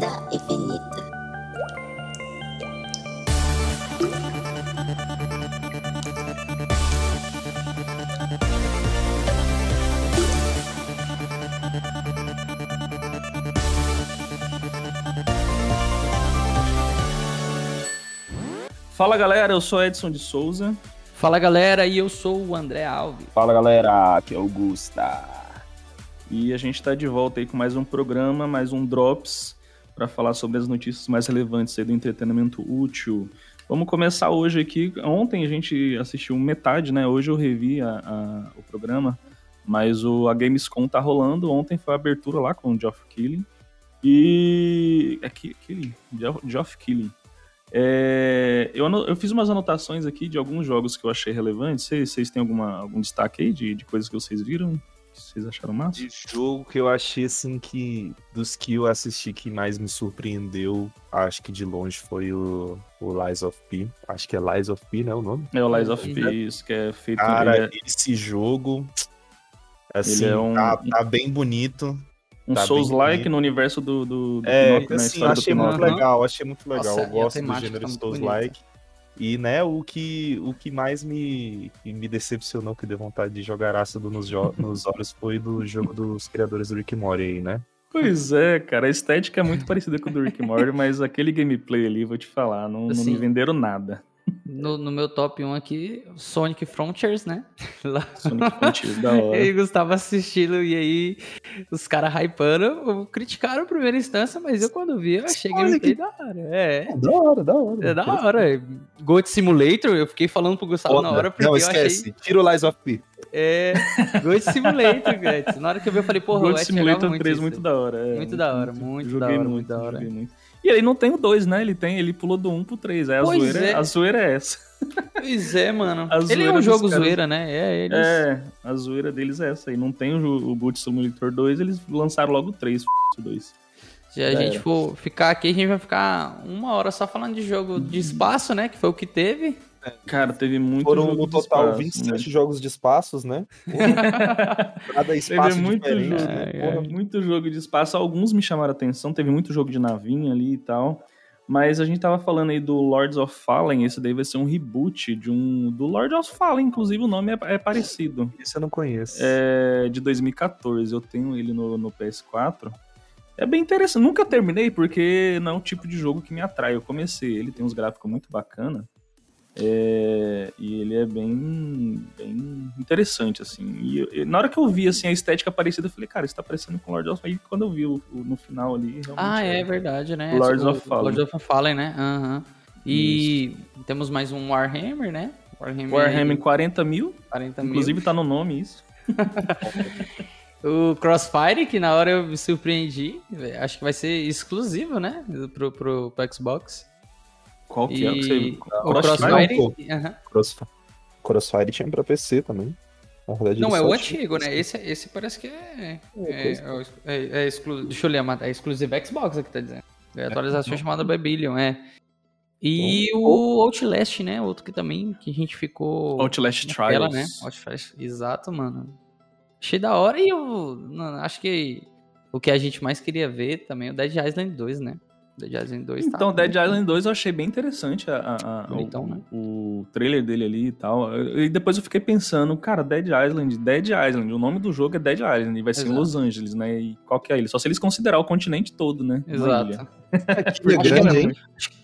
vida infinita. Fala galera, eu sou Edson de Souza. Fala galera, e eu sou o André Alves. Fala galera, aqui é o Gusta. E a gente está de volta aí com mais um programa, mais um Drops, para falar sobre as notícias mais relevantes do entretenimento útil. Vamos começar hoje aqui. Ontem a gente assistiu metade, né? Hoje eu revi a, a, o programa, mas o, a Gamescom tá rolando. Ontem foi a abertura lá com o Geoff Keighley. E. É Keighley? Geoff Keighley. É, eu, eu, fiz umas anotações aqui de alguns jogos que eu achei relevantes. Vocês, vocês têm alguma, algum destaque aí de, de coisas que vocês viram? Vocês acharam massa? De jogo que eu achei assim que. Dos que eu assisti que mais me surpreendeu, acho que de longe foi o, o Lies of P. Acho que é Lies of P, né? O nome? É o Lies of P, isso, que é feito. Cara, é... esse jogo. Assim, é um... tá, tá bem bonito um tá Souls-like no universo do, do, do é, Pinocchio, assim, achei muito Pinocchio. legal, achei muito legal. Nossa, eu gosto do gênero tá Souls-like. E, né, o que, o que mais me, me decepcionou, que deu vontade de jogar ácido nos, nos olhos, foi do jogo dos criadores do Rick Mori aí, né? Pois é, cara, a estética é muito parecida com o do Rick Mori, mas aquele gameplay ali, vou te falar, não, assim, não me assim, venderam nada. No, no, meu top 1 aqui, Sonic Frontiers, né? Lá. Sonic Frontiers, da hora. E Gustavo assistindo, e aí os caras hypando, criticaram a primeira instância, mas eu quando vi, eu achei gameplay da hora. É. é. Da hora, da hora. É da hora. Goat Simulator, eu fiquei falando pro Gustavo Outra. na hora, porque Não, esquece, eu achei... tira o Lies of P. É, Goat Simulator, Guts. Na hora que eu vi, eu falei, porra, Goat Simulator 3 muito, muito da hora. É, muito, da hora, muito, da hora, muito, muito da hora. Muito. E ele não tem o 2, né? Ele tem, ele pulou do 1 um pro 3. Aí a zoeira, é. a zoeira é essa. Pois é, mano. ele é um jogo caras... zoeira, né? É, eles... é, a zoeira deles é essa aí. Não tem o, o Boot Simulator 2, eles lançaram logo o 3, 2. Se a gente for ficar aqui, a gente vai ficar uma hora só falando de jogo de espaço, né? Que foi o que teve. Cara, teve muito Foram no total espaço, 27 né? jogos de espaços, né? Cada espaço teve muito diferente. Jogo, é, é. Muito jogo de espaço. Alguns me chamaram a atenção. Teve muito jogo de navinha ali e tal. Mas a gente tava falando aí do Lords of Fallen. Esse daí vai ser um reboot de um. Do Lords of Fallen, inclusive o nome é, é parecido. Esse eu não conheço. É de 2014. Eu tenho ele no, no PS4. É bem interessante. Nunca terminei porque não é um tipo de jogo que me atrai. Eu comecei. Ele tem uns gráficos muito bacana. É, e ele é bem, bem interessante, assim. E, na hora que eu vi, assim, a estética parecida, eu falei, cara, isso tá parecendo com Lord of. E quando eu vi o, o, no final ali, Ah, é, é verdade, né? Lords of Fallen. Lords of Fallen, né? Uhum. E isso. temos mais um Warhammer, né? Warhammer, Warhammer 40 mil. 40 Inclusive mil. tá no nome isso. o Crossfire, que na hora eu me surpreendi. Acho que vai ser exclusivo, né? Pro, pro, pro Xbox. Qual que e... é o que você... O Crossfire? Uhum. Crossfire. Crossfire tinha pra PC também. Verdade, não, é o antigo, né? Esse, esse parece que é. É, é, é, é exclu... Deixa eu ler, é exclusivo Xbox aqui, tá dizendo. É atualização chamada Babylon, é. E o Outlast, né? Outro que também que a gente ficou. Outlast Trials. Tela, né? Outlast, exato, mano. Achei da hora e eu. acho que o que a gente mais queria ver também é o Dead Island 2, né? Dead Island 2 tá Então, tá Dead Island 2 eu achei bem interessante a, a, Bonitão, o, né? o trailer dele ali e tal. E depois eu fiquei pensando, cara, Dead Island, Dead Island, o nome do jogo é Dead Island e vai ser Exato. em Los Angeles, né? E qual que é ele? Só se eles considerar o continente todo, né? Exato. É grande, hein?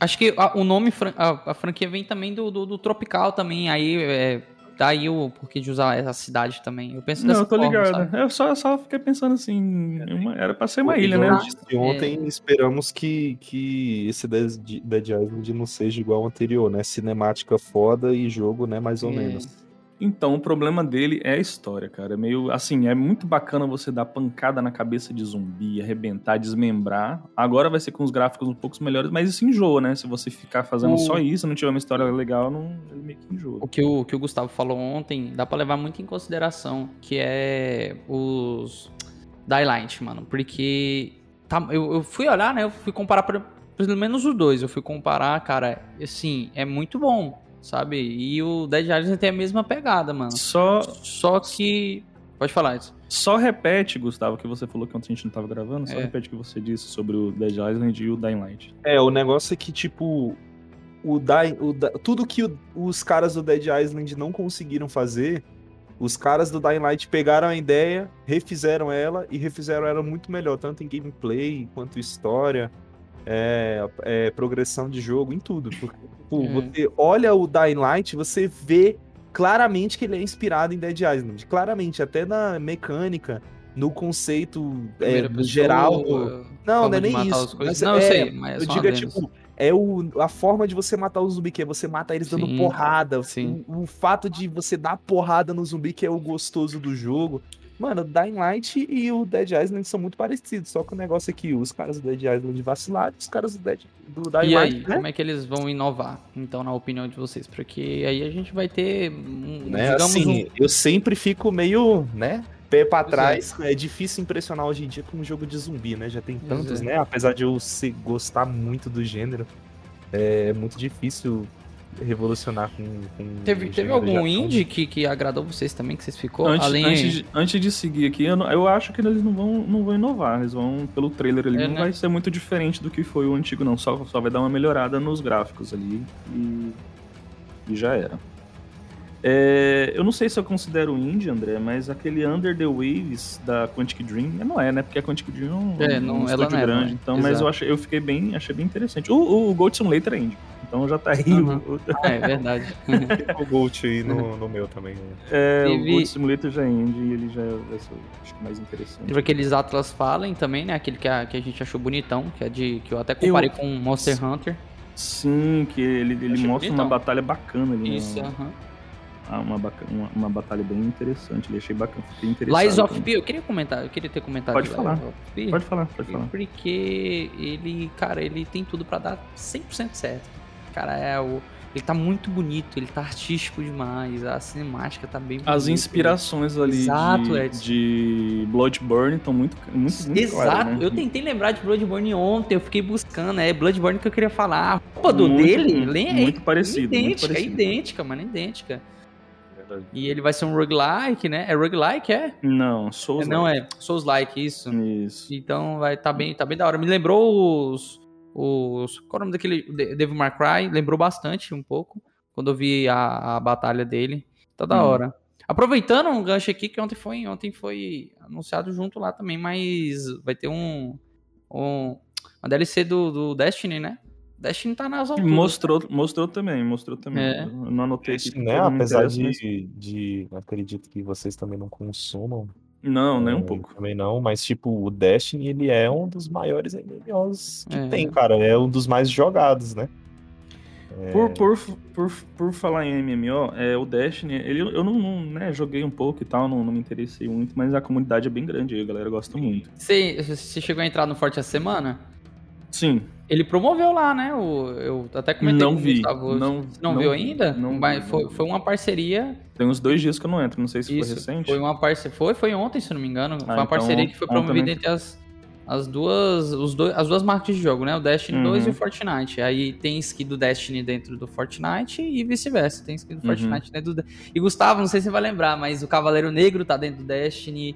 Acho que o nome, a, a franquia vem também do, do, do Tropical também, aí é, daí o porquê de usar essa cidade também. Eu penso Não, eu tô ligado. Sabe? Eu só, só fiquei pensando assim, uma, era pra ser uma ilha, né? De ontem é. esperamos que, que esse Dead Island não seja igual ao anterior, né? Cinemática foda e jogo, né, mais ou é. menos. Então, o problema dele é a história, cara. É meio assim, é muito bacana você dar pancada na cabeça de zumbi, arrebentar, desmembrar. Agora vai ser com os gráficos um pouco melhores, mas isso enjoa, né? Se você ficar fazendo o... só isso, não tiver uma história legal, não ele meio que enjoa. O que o, que o Gustavo falou ontem, dá para levar muito em consideração, que é os Daylight, mano, porque tá, eu, eu fui olhar, né? Eu fui comparar pelo menos os dois. Eu fui comparar, cara, assim, é muito bom sabe? E o Dead Island tem a mesma pegada, mano. Só, só que Pode falar isso. Só repete, Gustavo, que você falou que ontem a gente não tava gravando. Só é. repete o que você disse sobre o Dead Island e o Dying Light. É, o negócio é que, tipo, o, Dying, o tudo que o, os caras do Dead Island não conseguiram fazer, os caras do Dying Light pegaram a ideia, refizeram ela e refizeram ela muito melhor, tanto em gameplay quanto história, é, é, progressão de jogo, em tudo. Porque, tipo, é. você olha o Dying Light, você vê claramente que ele é inspirado em Dead Island. Claramente, até na mecânica, no conceito é, geral. Não, não é nem isso. Mas não, é, eu sei, mas eu digo é tipo. É o, a forma de você matar o zumbi, que é você mata eles dando sim, porrada. Sim. O, o, fato de você dar porrada no zumbi, que é o gostoso do jogo. Mano, o Dying Light e o Dead Island são muito parecidos, só que o negócio é que os caras do Dead Island vacilaram os caras do, Dead, do Dying e Light. E aí, né? como é que eles vão inovar, então, na opinião de vocês? Porque aí a gente vai ter. Né, assim, um... eu sempre fico meio, né? Pé pra trás. É. é. difícil impressionar hoje em dia com um jogo de zumbi, né? Já tem tantos, é. né? Apesar de eu gostar muito do gênero, é muito difícil revolucionar com. com teve teve algum indie que, que agradou vocês também, que vocês ficou? Antes, Além... antes, de, antes de seguir aqui, eu, eu acho que eles não vão, não vão inovar. Eles vão, pelo trailer ali, é, não né? vai ser muito diferente do que foi o antigo, não. Só, só vai dar uma melhorada nos gráficos ali e, e já era. É, eu não sei se eu considero indie, André, mas aquele Under the Waves da Quantic Dream, não é, né? Porque a Quantic Dream é um, é, um estúdio grande, é, então, mas eu achei, eu fiquei bem, achei bem interessante. O, o Gold Simulator é indie. Então já tá aí uhum. o... É, é verdade. o Gold aí no, no meu também. Né? É, Teve... o Gold Simulator já é indie e ele já é acho que mais interessante. Teve aqueles Atlas Fallen também, né? Aquele que a, que a gente achou bonitão, que é de que eu até comparei eu... com Monster Hunter. Sim, que ele, ele mostra bonitão. uma batalha bacana ali. Isso, aham. Uhum. Ah, uma, uma, uma, batalha bem interessante. Ele achei bacana. Fiquei interessado. Lies of P, eu queria comentar, eu queria ter comentado. Pode falar. Pode falar, pode falar. Porque ele, cara, ele tem tudo para dar 100% certo cara, é o. Ele tá muito bonito, ele tá artístico demais, a cinemática tá bem As inspirações ali Exato, de, de Bloodborne estão muito, muito, muito Exato, né? eu tentei lembrar de Bloodborne ontem, eu fiquei buscando, é Bloodborne que eu queria falar. A roupa do muito, dele, muito, muito parecido. Idêntica, muito parecido. idêntica, mano, idêntica. E ele vai ser um roguelike, né? É roguelike, é? Não, Souls. Não é, Souls-like, isso. Isso. Então vai tá bem, tá bem da hora. Me lembrou os os, qual é o nome daquele? Devil May Cry, lembrou bastante um pouco, quando eu vi a, a batalha dele. Tá da hum. hora. Aproveitando um gancho aqui, que ontem foi, ontem foi anunciado junto lá também, mas vai ter um, um uma DLC do, do Destiny, né? Destiny tá nas alturas. Mostrou, mostrou também, mostrou também. É. Eu não anotei aqui. Né, apesar de, mas... de, acredito que vocês também não consumam não, nem um pouco. Também não, mas tipo, o Destiny, ele é um dos maiores MMOs que é. tem, cara. É um dos mais jogados, né? É... Por, por, por, por falar em MMO, é, o Destiny, ele, eu não, não né, joguei um pouco e tal, não, não me interessei muito, mas a comunidade é bem grande aí, a galera gosta muito. Você, você chegou a entrar no Forte a semana? Sim. Ele promoveu lá, né? O, eu até comentei não com vi. Gustavo. Não, não, não viu ainda? Não, Mas foi, foi uma parceria. Tem uns dois dias que eu não entro, não sei se Isso, foi recente. Foi uma parceria. Foi, foi ontem, se não me engano. Ah, foi uma então, parceria que foi promovida entre as, as duas. Os dois, as duas marcas de jogo, né? O Destiny uhum. 2 e o Fortnite. Aí tem skin do Destiny dentro do Fortnite e vice-versa. Tem skin do uhum. Fortnite dentro do. E Gustavo, não sei se você vai lembrar, mas o Cavaleiro Negro tá dentro do Destiny.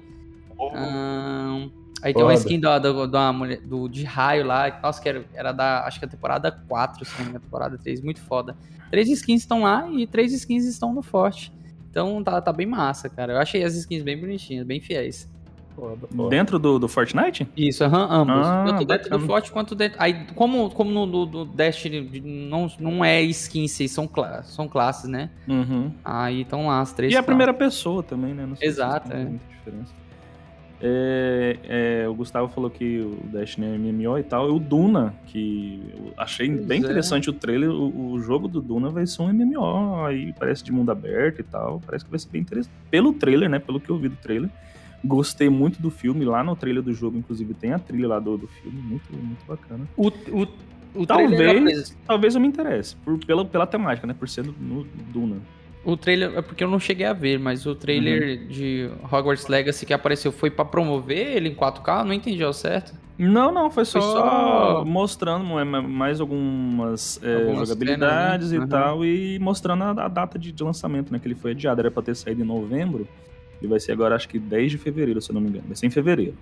Oh. Um, Aí tem uma skin do, do, do, mulher, do, de raio lá, nossa, que era, era da, acho que a temporada 4, se não temporada 3, muito foda. Três skins estão lá e três skins estão no Forte. Então tá, tá bem massa, cara. Eu achei as skins bem bonitinhas, bem fiéis. Foda, foda. Dentro do, do Fortnite? Isso, aham, ambos. Ah, Tanto dentro bacana. do Forte quanto dentro. Aí, como, como no do Destiny não, não é skins, são, cla são classes, né? Uhum. Aí estão lá as três. E classes. a primeira pessoa também, né? Exato, é. Muita diferença. É, é, o Gustavo falou que o Destiny é MMO e tal. E o Duna, que eu achei pois bem é. interessante o trailer. O, o, jogo do Duna vai ser um MMO, aí parece de mundo aberto e tal. Parece que vai ser bem interessante. Pelo trailer, né? Pelo que eu vi do trailer. Gostei muito do filme. Lá no trailer do jogo, inclusive, tem a trilha lá do, do filme. Muito, muito bacana. O, o, o talvez, talvez eu me interesse. Por, pela, pela temática, né? Por ser no, no Duna. O trailer, é porque eu não cheguei a ver, mas o trailer uhum. de Hogwarts Legacy que apareceu foi para promover ele em 4K? Não entendi ao certo. Não, não, foi, foi só, só, mostrando mais algumas, é, algumas jogabilidades cenas, né? e uhum. tal, e mostrando a, a data de, de, lançamento, né? Que ele foi adiado, era pra ter saído em novembro. Ele vai ser agora, acho que 10 de fevereiro, se eu não me engano. Vai ser em fevereiro.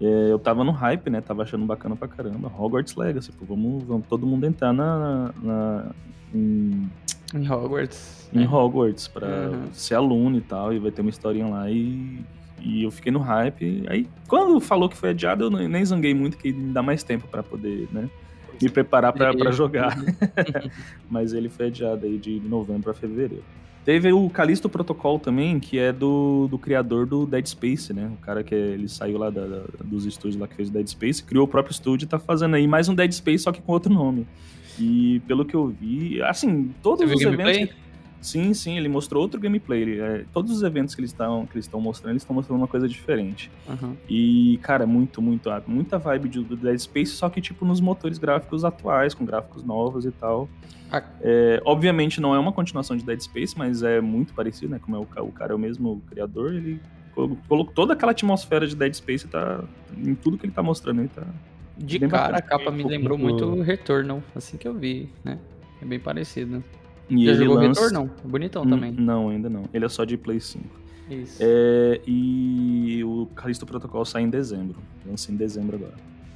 É, eu tava no hype, né? Tava achando bacana pra caramba. Hogwarts Legacy, pô, vamos, vamos todo mundo entrar na, na em, em Hogwarts. Em é. Hogwarts, pra uhum. ser aluno e tal, e vai ter uma historinha lá e, e eu fiquei no hype. Aí, quando falou que foi adiado, eu nem zanguei muito, que me dá mais tempo para poder, né? Me preparar para jogar. Mas ele foi adiado aí de novembro para fevereiro. Teve o Callisto Protocol também, que é do, do criador do Dead Space, né? O cara que ele saiu lá da, da, dos estúdios lá que fez o Dead Space, criou o próprio estúdio e tá fazendo aí mais um Dead Space, só que com outro nome. E pelo que eu vi, assim, todos Você os eventos. Sim, sim, ele mostrou outro gameplay. Ele, é, todos os eventos que eles estão que eles estão mostrando, eles estão mostrando uma coisa diferente. Uhum. E, cara, muito, muito, muita vibe do Dead Space, só que tipo nos motores gráficos atuais, com gráficos novos e tal. Ah. É, obviamente não é uma continuação de Dead Space, mas é muito parecido, né? Como é o, o cara é o mesmo criador, ele colocou toda aquela atmosfera de Dead Space tá em tudo que ele tá mostrando aí, tá. De cara, a capa me lembrou muito o Retorno, assim que eu vi, né? É bem parecido. E Já ele jogou lança... Retorno? É bonitão hum, também. Não, ainda não. Ele é só de Play 5. Isso. É, e o Callisto Protocol sai em dezembro. Lança em dezembro agora.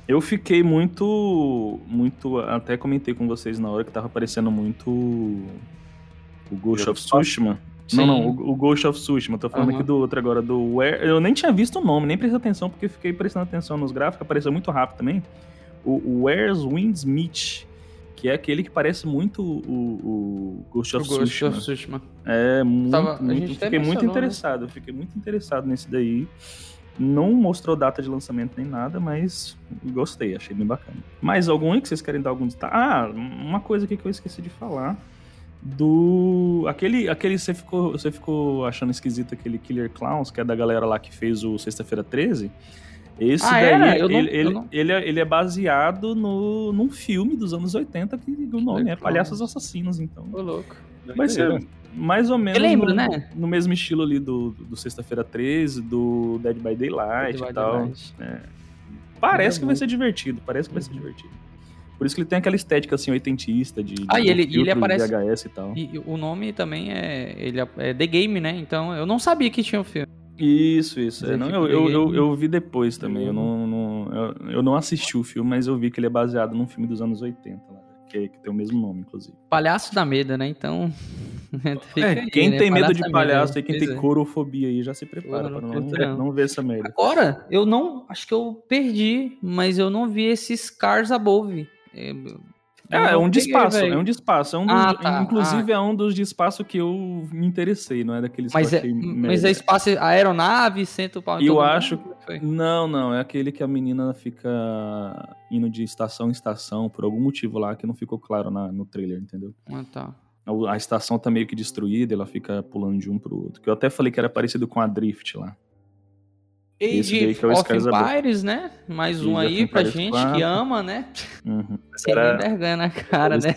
Eu fiquei muito. Muito. Até comentei com vocês na hora que tava aparecendo muito. O Ghost of Tsushima. Sim. Não, não, o, o, Ghost of Tsushima. Tô falando uhum. aqui do outro agora, do Where. Eu nem tinha visto o nome, nem prestei atenção, porque fiquei prestando atenção nos gráficos, apareceu muito rápido também. O Where's Winds Meet que é aquele que parece muito o, o Ghost of, o Ghost Tsushima. of Tsushima. É, muito, Tava, muito fiquei muito né? interessado, fiquei muito interessado nesse daí. Não mostrou data de lançamento nem nada, mas gostei, achei bem bacana. Mais algum aí que vocês querem dar algum destaque? Ah, uma coisa aqui que eu esqueci de falar. Do. Aquele. aquele você, ficou, você ficou achando esquisito aquele Killer Clowns, que é da galera lá que fez o Sexta-feira 13. Esse ah, daí, é? ele, não, ele, não... ele, é, ele, é baseado no, num filme dos anos 80 que o nome é Palhaços Assassinos, então. Ô, louco. Vai ser mais ou menos lembro, no, né? no mesmo estilo ali do, do Sexta-feira 13, do Dead by Daylight Dead e tal. Daylight. É. Parece que vai ser divertido, parece que vai ser uhum. divertido. Por isso que ele tem aquela estética assim oitentista de, de ah, e ele, ele aparece VHS e tal. E o nome também é ele é, é The Game, né? Então eu não sabia que tinha o um filme. Isso, isso. É, não, eu, eu, eu, eu, vi depois também. Eu não, não eu, eu, não assisti o filme, mas eu vi que ele é baseado num filme dos anos 80, que, que tem o mesmo nome, inclusive. Palhaço da medo, né? Então. é, aí, quem né? tem medo de palhaço e quem tem é. corofobia aí já se prepara para não, não, não ver essa merda. Agora, eu não. Acho que eu perdi, mas eu não vi esses Cars Above. É, é, é um de espaço, é um de espaço. É um dos, ah, tá. Inclusive ah. é um dos de espaço que eu me interessei, não é daqueles mas é, Mas é espaço, a aeronave, senta o pau Eu acho. Não, não, é aquele que a menina fica indo de estação em estação por algum motivo lá que não ficou claro na, no trailer, entendeu? Ah, tá. A, a estação tá meio que destruída, ela fica pulando de um pro outro. Que eu até falei que era parecido com a Drift lá. Age é of Empires, né? Mais Age um aí pra gente 4. que ama, né? Uhum. Tem era... vergonha na cara, né?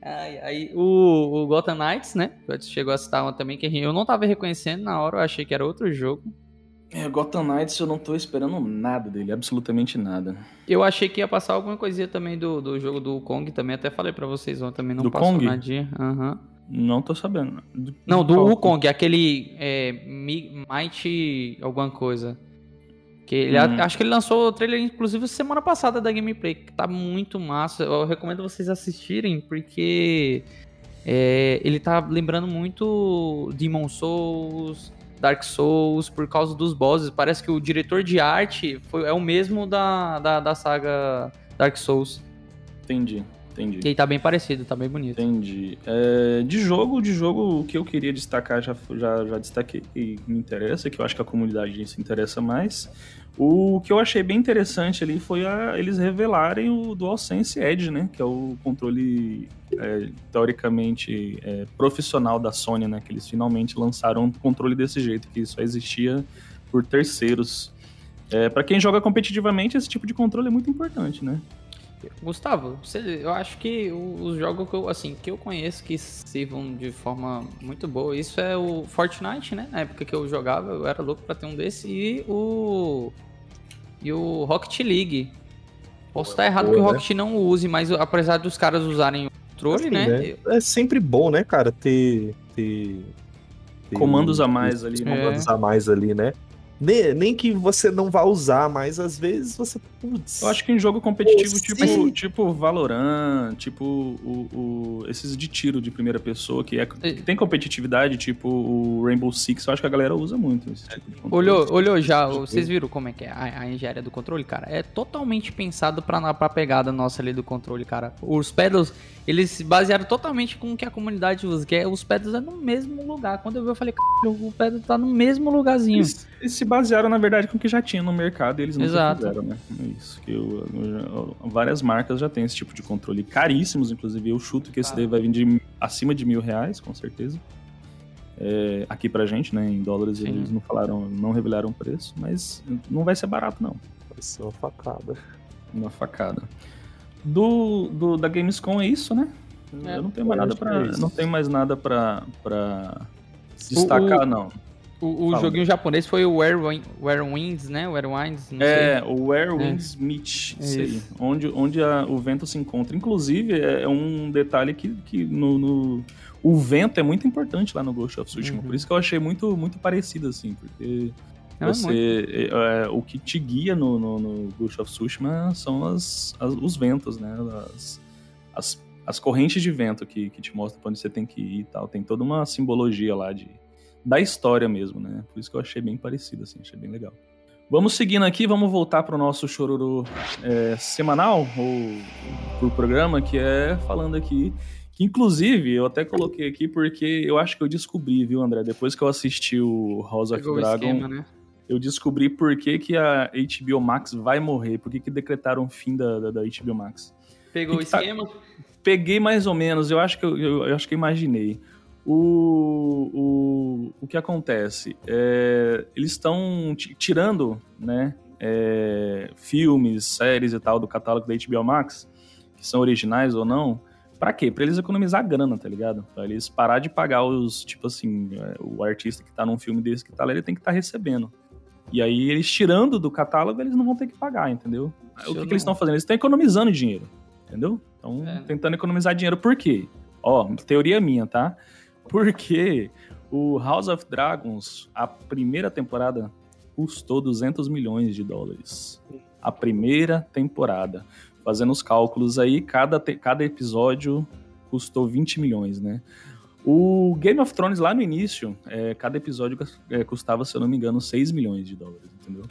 Aí, aí, o, o Gotham Knights, né? Chegou a citar uma também que eu não tava reconhecendo na hora, eu achei que era outro jogo. É, Gotham Knights eu não tô esperando nada dele, absolutamente nada. Eu achei que ia passar alguma coisinha também do, do jogo do Kong também, até falei para vocês ontem também, não do passou Kong? nadinha. Aham. Uhum. Não tô sabendo. Do, não, do Wukong, aquele é, Might alguma coisa. Que ele, hum. Acho que ele lançou o trailer, inclusive, semana passada da gameplay, que tá muito massa. Eu recomendo vocês assistirem, porque é, ele tá lembrando muito Demon Souls, Dark Souls, por causa dos bosses. Parece que o diretor de arte foi, é o mesmo da, da, da saga Dark Souls. Entendi. Entendi. Que aí tá bem parecido, tá bem bonito. Entendi. É, de jogo, de jogo, o que eu queria destacar já, já, já destaquei e me interessa, que eu acho que a comunidade se interessa mais. O que eu achei bem interessante ali foi a, eles revelarem o DualSense Edge, né? Que é o controle, é, teoricamente, é, profissional da Sony, né? Que eles finalmente lançaram um controle desse jeito, que só existia por terceiros. É, para quem joga competitivamente, esse tipo de controle é muito importante, né? Gustavo, você, eu acho que os jogos que eu, assim, que eu conheço que sirvam de forma muito boa, isso é o Fortnite, né? Na época que eu jogava, eu era louco para ter um desse e o e o Rocket League. Posso estar errado que o né? Rocket não use, mas apesar dos caras usarem o controle, assim, né? É, é sempre bom, né, cara, ter, ter comandos a mais ali, né? Comandos a mais ali, né? Nem, nem que você não vá usar, mas às vezes você. Putz, eu acho que em jogo competitivo, tipo, tipo Valorant, tipo o, o, esses de tiro de primeira pessoa, que, é, que tem competitividade, tipo o Rainbow Six, eu acho que a galera usa muito esse tipo de Olhou, olhou já, vocês viram como é que é a, a engenharia do controle, cara? É totalmente pensado pra, pra pegada nossa ali do controle, cara. Os pedals, eles se basearam totalmente com o que a comunidade usa, que é os pedals é no mesmo lugar. Quando eu vi, eu falei, o pedal tá no mesmo lugarzinho. Eles, eles se basearam, na verdade, com o que já tinha no mercado e eles não fizeram, né? É isso. Que eu, eu, várias marcas já têm esse tipo de controle. Caríssimos, inclusive. Eu chuto que esse ah. daí vai vir de acima de mil reais, com certeza. É, aqui pra gente, né? Em dólares Sim. eles não falaram, não revelaram o preço, mas não vai ser barato, não. Vai ser uma facada. Uma facada. Do, do da Gamescom é isso, né? É, eu não tenho mais nada para é não tenho mais nada para destacar, o, não. O, o joguinho japonês foi o Where, Where Winds, né? Where Winds, É, sei. o Where é. Winds é. Meet, sei, onde, onde a, o vento se encontra. Inclusive, é, é um detalhe que, que no, no, o vento é muito importante lá no Ghost of Tsushima. Uhum. Por isso que eu achei muito, muito parecido, assim, porque é, você, é, o que te guia no, no, no, Ghost of Tsushima são as, as os ventos, né? As, as, as correntes de vento que, que te mostram pra onde você tem que ir e tal. Tem toda uma simbologia lá de da história mesmo, né? Por isso que eu achei bem parecido, assim, achei bem legal. Vamos seguindo aqui, vamos voltar para o nosso chororô é, semanal, ou pro programa, que é falando aqui. Que inclusive eu até coloquei aqui porque eu acho que eu descobri, viu, André? Depois que eu assisti o House of Pegou Dragon, esquema, né? eu descobri por que, que a HBO Max vai morrer, por que, que decretaram o fim da, da, da HBO Max. Pegou o tá esquema? Tá... Peguei mais ou menos, eu acho que eu, eu, eu acho que imaginei. O, o, o que acontece? É, eles estão tirando né, é, filmes, séries e tal do catálogo da HBO Max, que são originais ou não, Pra quê? Pra eles economizar grana, tá ligado? Pra eles parar de pagar os, tipo assim, é, o artista que tá num filme desse que tá lá, ele tem que estar tá recebendo. E aí, eles tirando do catálogo, eles não vão ter que pagar, entendeu? o que, que eles estão fazendo? Eles estão economizando dinheiro, entendeu? Estão é. tentando economizar dinheiro. Por quê? Ó, teoria minha, tá? Porque o House of Dragons, a primeira temporada, custou 200 milhões de dólares. A primeira temporada. Fazendo os cálculos aí, cada, cada episódio custou 20 milhões, né? O Game of Thrones lá no início, é, cada episódio é, custava, se eu não me engano, 6 milhões de dólares, entendeu?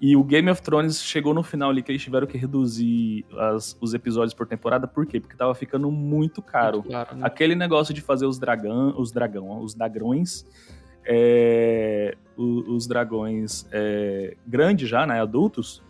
E o Game of Thrones chegou no final ali que eles tiveram que reduzir as, os episódios por temporada. Por quê? Porque tava ficando muito caro. Muito claro, né? Aquele negócio de fazer os dragão, os dragão, os dragões, é, os, os, dragões é, grandes já, né, adultos,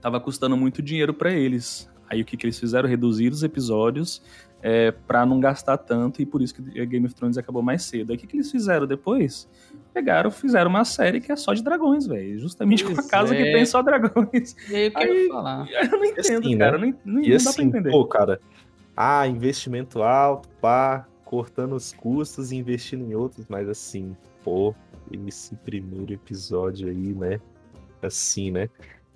tava custando muito dinheiro para eles. Aí o que, que eles fizeram? Reduzir os episódios é, para não gastar tanto e por isso que Game of Thrones acabou mais cedo. Aí o que, que eles fizeram depois? Pegaram, fizeram uma série que é só de dragões, velho. Justamente com a casa é. que tem só dragões. E aí eu quero aí, falar. Eu não entendo, assim, cara. Né? Não, não, não assim, dá pra entender. Pô, cara, ah, investimento alto, pá, cortando os custos e investindo em outros, mas assim, pô, esse primeiro episódio aí, né? Assim, né?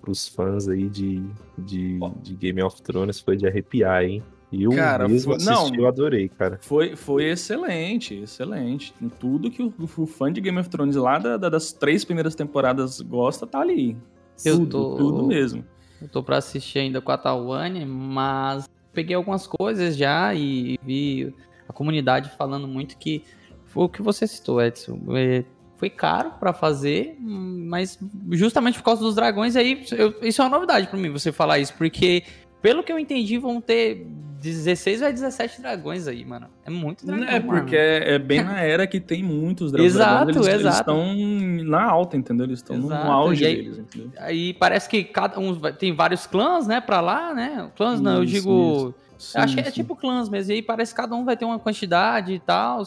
Os fãs aí de, de, de Game of Thrones foi de arrepiar, hein? E eu cara, mesmo foi, assisti, não, eu adorei, cara. Foi, foi excelente, excelente. Tudo que o, o fã de Game of Thrones lá da, da, das três primeiras temporadas gosta, tá ali. Eu tudo, tô, tudo mesmo. Eu tô pra assistir ainda com a Tawane, mas peguei algumas coisas já e vi a comunidade falando muito que foi o que você citou, Edson. É, foi caro para fazer, mas justamente por causa dos dragões aí, eu, isso é uma novidade para mim você falar isso, porque pelo que eu entendi, vão ter 16 ou 17 dragões aí, mano. É muito dragão. É, porque é, é, bem na era que tem muitos dragões. Exato, eles, exato. Eles estão na alta, entendeu? Eles estão no auge aí, deles, entendeu? Aí parece que cada um tem vários clãs, né, pra lá, né? Clãs não, eu digo. Sim, acho que é tipo clãs mesmo. E aí parece que cada um vai ter uma quantidade e tal.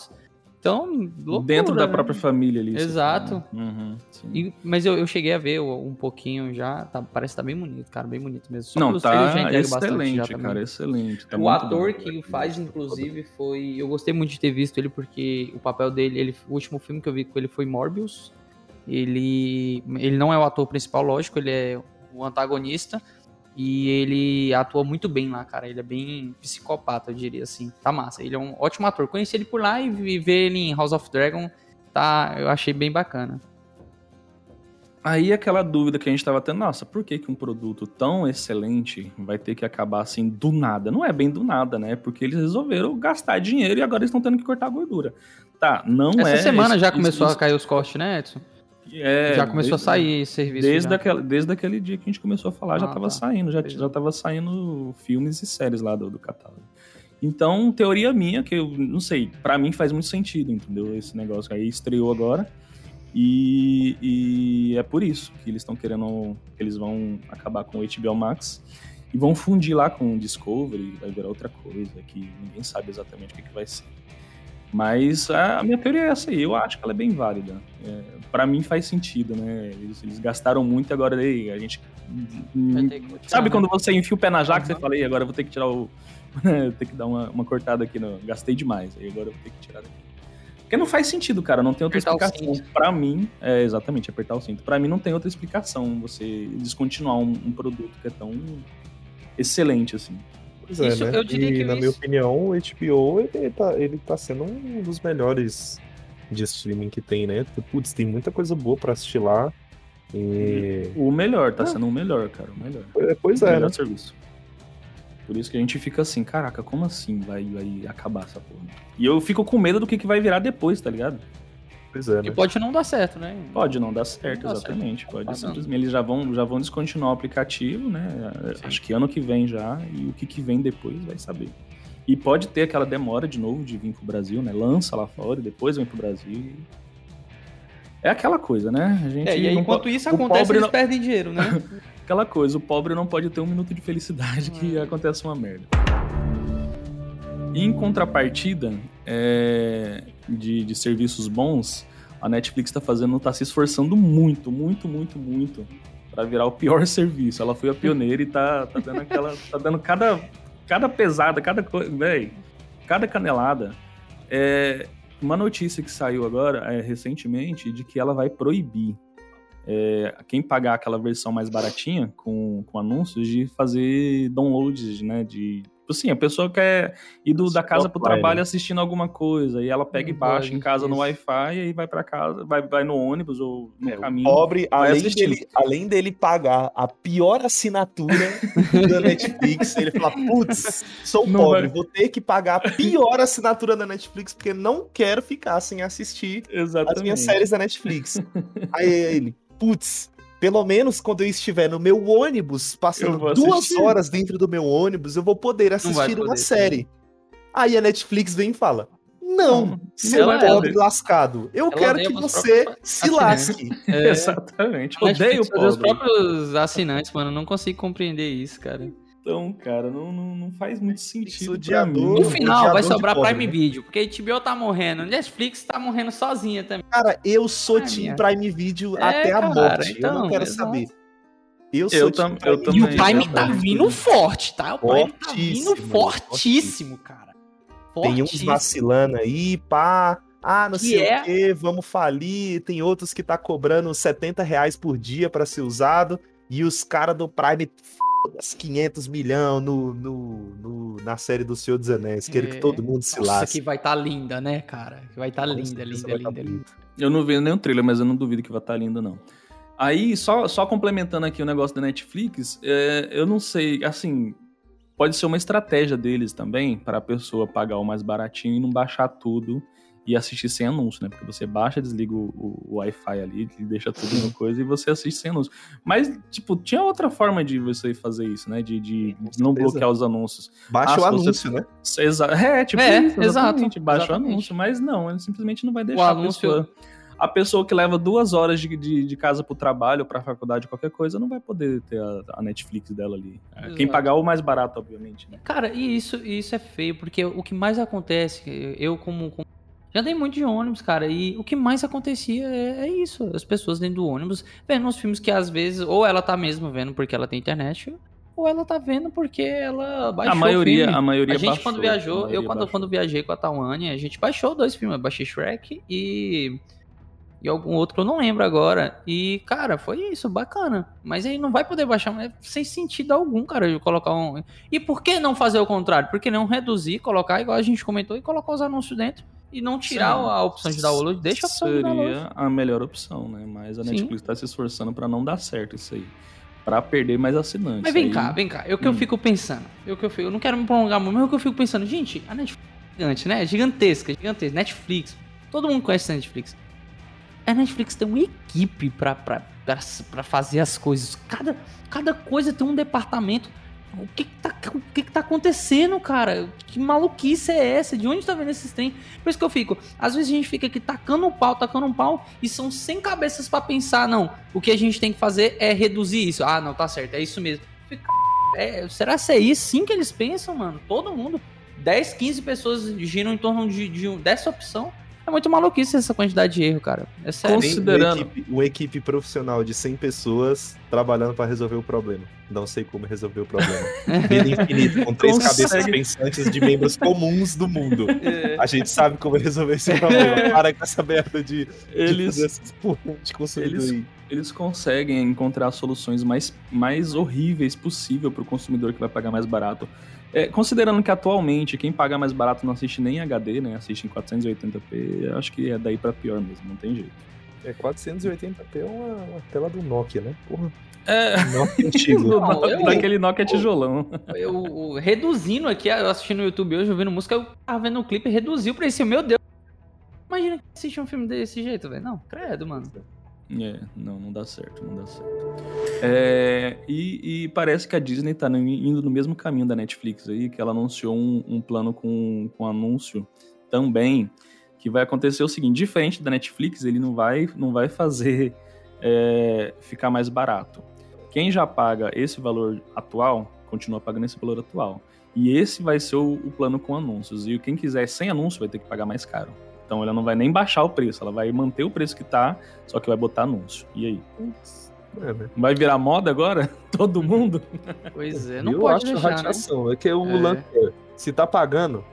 Então, loucura, Dentro da né? própria família ali. Exato. Uhum, e, mas eu, eu cheguei a ver um pouquinho já. Tá, parece que tá bem bonito, cara. Bem bonito mesmo. Só Não, tá excelente, cara. Excelente. Tá o ator bom. que ele faz, inclusive, foi... Eu gostei muito de ter visto ele porque o papel dele... Ele, o último filme que eu vi com ele foi Morbius. Ele, ele não é o ator principal, lógico. Ele é o antagonista. E ele atua muito bem lá, cara. Ele é bem psicopata, eu diria assim. Tá massa. Ele é um ótimo ator. Conheci ele por lá e ver ele em House of Dragon tá, eu achei bem bacana. Aí aquela dúvida que a gente tava tendo, nossa, por que, que um produto tão excelente vai ter que acabar assim do nada? Não é bem do nada, né? Porque eles resolveram gastar dinheiro e agora eles estão tendo que cortar a gordura. Tá, não Essa é. Essa semana já começou isso, a cair os cortes, né, Edson? É, já começou desde, a sair esse serviço. Desde, aquele, desde aquele dia que a gente começou a falar, ah, já tava tá. saindo, já, já tava saindo filmes e séries lá do, do catálogo. Então, teoria minha, que eu não sei, para mim faz muito sentido, entendeu? Esse negócio aí estreou agora. E, e é por isso que eles estão querendo. que eles vão acabar com o HBO Max e vão fundir lá com o Discovery, vai virar outra coisa, que ninguém sabe exatamente o que, que vai ser. Mas a, minha teoria é essa aí, eu acho que ela é bem válida. É, para mim faz sentido, né? Eles, eles gastaram muito e agora aí, a gente. Sabe quando você enfia o pé na jaca, uhum. você fala, e agora eu vou ter que tirar o. ter que dar uma, uma cortada aqui, no, gastei demais, aí agora eu vou ter que tirar daqui. Porque não faz sentido, cara. Não tem outra apertar explicação. Para mim, é exatamente apertar o cinto. Para mim, não tem outra explicação você descontinuar um, um, produto que é tão excelente assim. Pois é, isso, né? Eu diria e, que na isso... minha opinião, o HBO ele tá, ele tá sendo um dos melhores de streaming que tem, né? Putz, tem muita coisa boa para assistir lá. E... O melhor, tá é. sendo o melhor, cara. O melhor. É, pois é, o melhor né? serviço. Por isso que a gente fica assim, caraca, como assim vai, vai acabar essa porra? E eu fico com medo do que, que vai virar depois, tá ligado? Pois é, né? E pode não dar certo, né? Pode não dar certo, não exatamente. Certo. Pode ah, simplesmente. Eles já vão, já vão descontinuar o aplicativo, né? Sim. Acho que ano que vem já. E o que, que vem depois vai saber. E pode ter aquela demora de novo de vir pro Brasil, né? Lança lá fora e depois vem pro Brasil. É aquela coisa, né? A gente é, e aí, enquanto isso acontece, eles não... perdem dinheiro, né? aquela coisa, o pobre não pode ter um minuto de felicidade que é. acontece uma merda. em contrapartida é, de, de serviços bons, a Netflix está fazendo, tá se esforçando muito, muito, muito, muito para virar o pior serviço. Ela foi a pioneira e tá, tá dando aquela, tá dando cada, cada pesada, cada coisa, cada canelada. É, uma notícia que saiu agora, é, recentemente, de que ela vai proibir é, quem pagar aquela versão mais baratinha com, com anúncios de fazer downloads, né? De assim, a pessoa quer ir do, da casa pro trabalho assistindo alguma coisa e ela pega e baixa em casa no Wi-Fi e aí vai para casa, vai, vai no ônibus ou no é, caminho. pobre, além dele, além dele pagar a pior assinatura da Netflix, ele fala: "Putz, sou não pobre, vai... vou ter que pagar a pior assinatura da Netflix porque não quero ficar sem assistir Exatamente. as minhas séries da Netflix". aí ele, putz, pelo menos quando eu estiver no meu ônibus, passando duas horas dentro do meu ônibus, eu vou poder assistir poder, uma série. Aí a Netflix vem e fala: Não, não seu pobre lascado, eu Ela quero que você se lasque. É, Exatamente. Odeio o pobre. Os próprios assinantes, mano, não consigo compreender isso, cara. Então, cara, não, não, não faz muito sentido. No final vai sobrar Prime né? Video, porque a HBO tá morrendo, Netflix tá morrendo sozinha também. Cara, eu sou ah, Team Prime Video é, até a morte. Então, eu não quero exato. saber. Eu sou eu tam, eu também. E o Prime tá vindo forte, tá? O Prime tá vindo fortíssimo, cara. Fortíssimo. Tem uns vacilando aí, pá. Ah, não que sei é? o quê, vamos falir. Tem outros que tá cobrando 70 reais por dia para ser usado. E os caras do Prime 500 milhões no, no, no, na série do Senhor dos Anéis. Quero é. que todo mundo se Nossa, lasque. que vai estar tá linda, né, cara? Que vai estar tá linda, linda, linda, tá linda, Eu não vi nenhum trailer, mas eu não duvido que vai estar tá linda, não. Aí, só, só complementando aqui o negócio da Netflix, é, eu não sei, assim, pode ser uma estratégia deles também, para a pessoa pagar o mais baratinho e não baixar tudo e assistir sem anúncio, né? Porque você baixa, desliga o, o Wi-Fi ali, deixa tudo no coisa e você assiste sem anúncio. Mas, tipo, tinha outra forma de você fazer isso, né? De, de não bloquear os anúncios. Baixa ah, o anúncio, você... né? Exa... É, tipo é, isso, exato. Baixa exatamente. o anúncio, mas não, ele simplesmente não vai deixar o anúncio... a pessoa... A pessoa que leva duas horas de, de, de casa pro trabalho, pra faculdade, qualquer coisa, não vai poder ter a, a Netflix dela ali. É, quem pagar o mais barato, obviamente. Né? Cara, e isso, isso é feio, porque o que mais acontece, eu como, como já andei muito de ônibus, cara, e o que mais acontecia é, é, isso. As pessoas dentro do ônibus vendo uns filmes que às vezes, ou ela tá mesmo vendo porque ela tem internet, ou ela tá vendo porque ela baixou a maioria, A maioria A gente baixou, quando viajou, eu quando, quando viajei com a Tawane, a gente baixou dois filmes, eu baixei Shrek e e algum outro que eu não lembro agora. E, cara, foi isso, bacana. Mas aí não vai poder baixar, mas sem sentido algum, cara, de colocar um. E por que não fazer o contrário? Por que não reduzir, colocar, igual a gente comentou, e colocar os anúncios dentro? E não tirar Sim. a opção de download, deixa a opção Seria de download. A melhor opção, né? Mas a Sim. Netflix tá se esforçando para não dar certo isso aí. Pra perder mais assinantes. Mas vem aí... cá, vem cá. É o que hum. eu fico pensando. Eu que eu, fico, eu não quero me prolongar muito, mas é o que eu fico pensando. Gente, a Netflix é gigante, né? Gigantesca, gigantesca. Netflix. Todo mundo conhece a Netflix. A Netflix tem uma equipe pra, pra, pra, pra fazer as coisas. Cada, cada coisa tem um departamento o que, que, tá, o que, que tá acontecendo, cara? Que maluquice é essa? De onde tá vendo esses trem? Por isso que eu fico. Às vezes a gente fica aqui tacando um pau, tacando um pau, e são sem cabeças para pensar, não. O que a gente tem que fazer é reduzir isso. Ah, não, tá certo, é isso mesmo. É, será que é isso sim que eles pensam, mano? Todo mundo. 10, 15 pessoas giram em torno de, de dessa opção. É muito maluquice essa quantidade de erro, cara. É sério. Considerando uma equipe, uma equipe profissional de 100 pessoas trabalhando para resolver o problema. Não sei como resolver o problema. Vida infinita, com três Consegue. cabeças pensantes de membros comuns do mundo. É. A gente sabe como resolver esse problema. É. Para com essa merda de, eles, de, de eles, eles conseguem encontrar soluções mais, mais horríveis possível para o consumidor que vai pagar mais barato. É, considerando que atualmente quem paga mais barato não assiste nem em HD, né? Assiste em 480p, eu acho que é daí para pior mesmo, não tem jeito. É, 480p é uma, uma tela do Nokia, né? Porra. É. Nokia antigo. Não, eu, Daquele Nokia tijolão. Eu, eu, reduzindo aqui, eu assistindo no YouTube hoje, ouvindo música, eu tava vendo o clipe, reduziu pra esse, meu Deus. Imagina que assistir um filme desse jeito, velho. Não, credo, mano. É, não, não dá certo, não dá certo. É, e, e, parece que a Disney tá indo no mesmo caminho da Netflix aí, que ela anunciou um, um plano com, com anúncio também, que vai acontecer o seguinte, diferente da Netflix, ele não vai, não vai fazer é, ficar mais barato. Quem já paga esse valor atual, continua pagando esse valor atual. E esse vai ser o, o plano com anúncios. E quem quiser sem anúncio vai ter que pagar mais caro. Então ela não vai nem baixar o preço, ela vai manter o preço que tá, só que vai botar anúncio. E aí? É, né? Vai virar moda agora? Todo mundo? Pois é, não eu pode acho deixar, radiação. Né? É que o é. lance é, se tá pagando,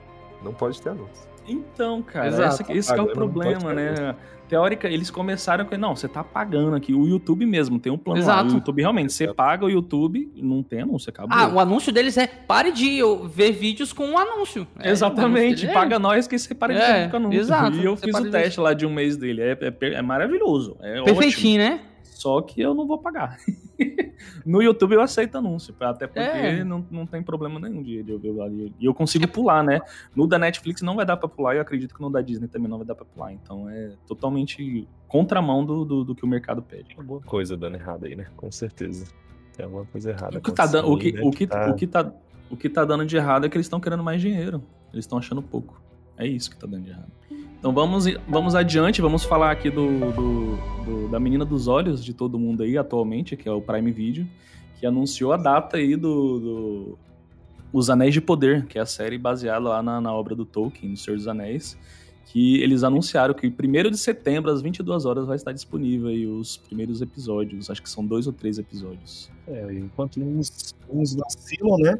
não pode ter anúncio. Então, cara, Exato, esse, esse é o problema, né? Teórica, eles começaram com, não, você tá pagando aqui, o YouTube mesmo, tem um plano Exato. lá. O YouTube realmente, você paga o YouTube, não tem anúncio, acabou. Ah, o anúncio deles é, pare de ver vídeos com um anúncio. É, Exatamente, anúncio paga é. nós que você para de é, ver com anúncio. Exato. E eu fiz o teste de... lá de um mês dele, é, é, é maravilhoso, é Perfeitinho, ótimo. né? Só que eu não vou pagar. no YouTube eu aceito anúncio, até porque é. não, não tem problema nenhum de, de eu ver ali. E eu consigo pular, né? No da Netflix não vai dar pra pular, e eu acredito que no da Disney também não vai dar pra pular. Então é totalmente contramão do, do, do que o mercado pede. Alguma coisa dando errado aí, né? Com certeza. Tem alguma coisa errada. O que, tá, dando, o que, né? o que, tá... o que, tá, o que tá dando de errado é que eles estão querendo mais dinheiro. Eles estão achando pouco. É isso que tá dando de errado. Então vamos, vamos adiante, vamos falar aqui do, do, do, da menina dos olhos de todo mundo aí atualmente, que é o Prime Video, que anunciou a data aí do, Os Anéis de Poder, que é a série baseada lá na, na obra do Tolkien, do Senhor dos Anéis, que eles anunciaram que 1 de setembro, às 22 horas, vai estar disponível aí os primeiros episódios, acho que são dois ou três episódios. É, enquanto uns, uns vacilam, né?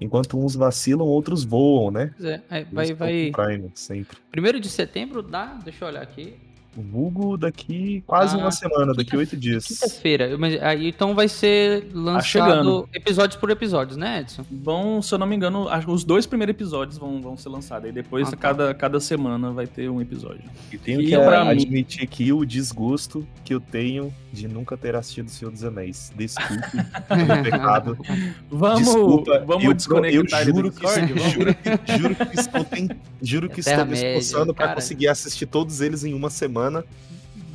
Enquanto uns vacilam, outros voam, né? É, vai, vai. Prime, sempre. Primeiro de setembro dá, deixa eu olhar aqui. Vulgo daqui quase ah, uma semana, daqui oito dias. Quinta-feira. Aí então vai ser tá lançado episódios por episódios, né, Edson? Vão, se eu não me engano, os dois primeiros episódios vão, vão ser lançados. Aí depois, ah, tá. cada, cada semana, vai ter um episódio. E tenho e que admitir aqui o desgosto que eu tenho de nunca ter assistido O Senhor dos Anéis. Desculpe pelo pecado. Vamos, Desculpa, vamos eu, desconectar eu juro, que, juro, que, juro que estou, tem, juro que estou me esforçando para conseguir assistir todos eles em uma semana.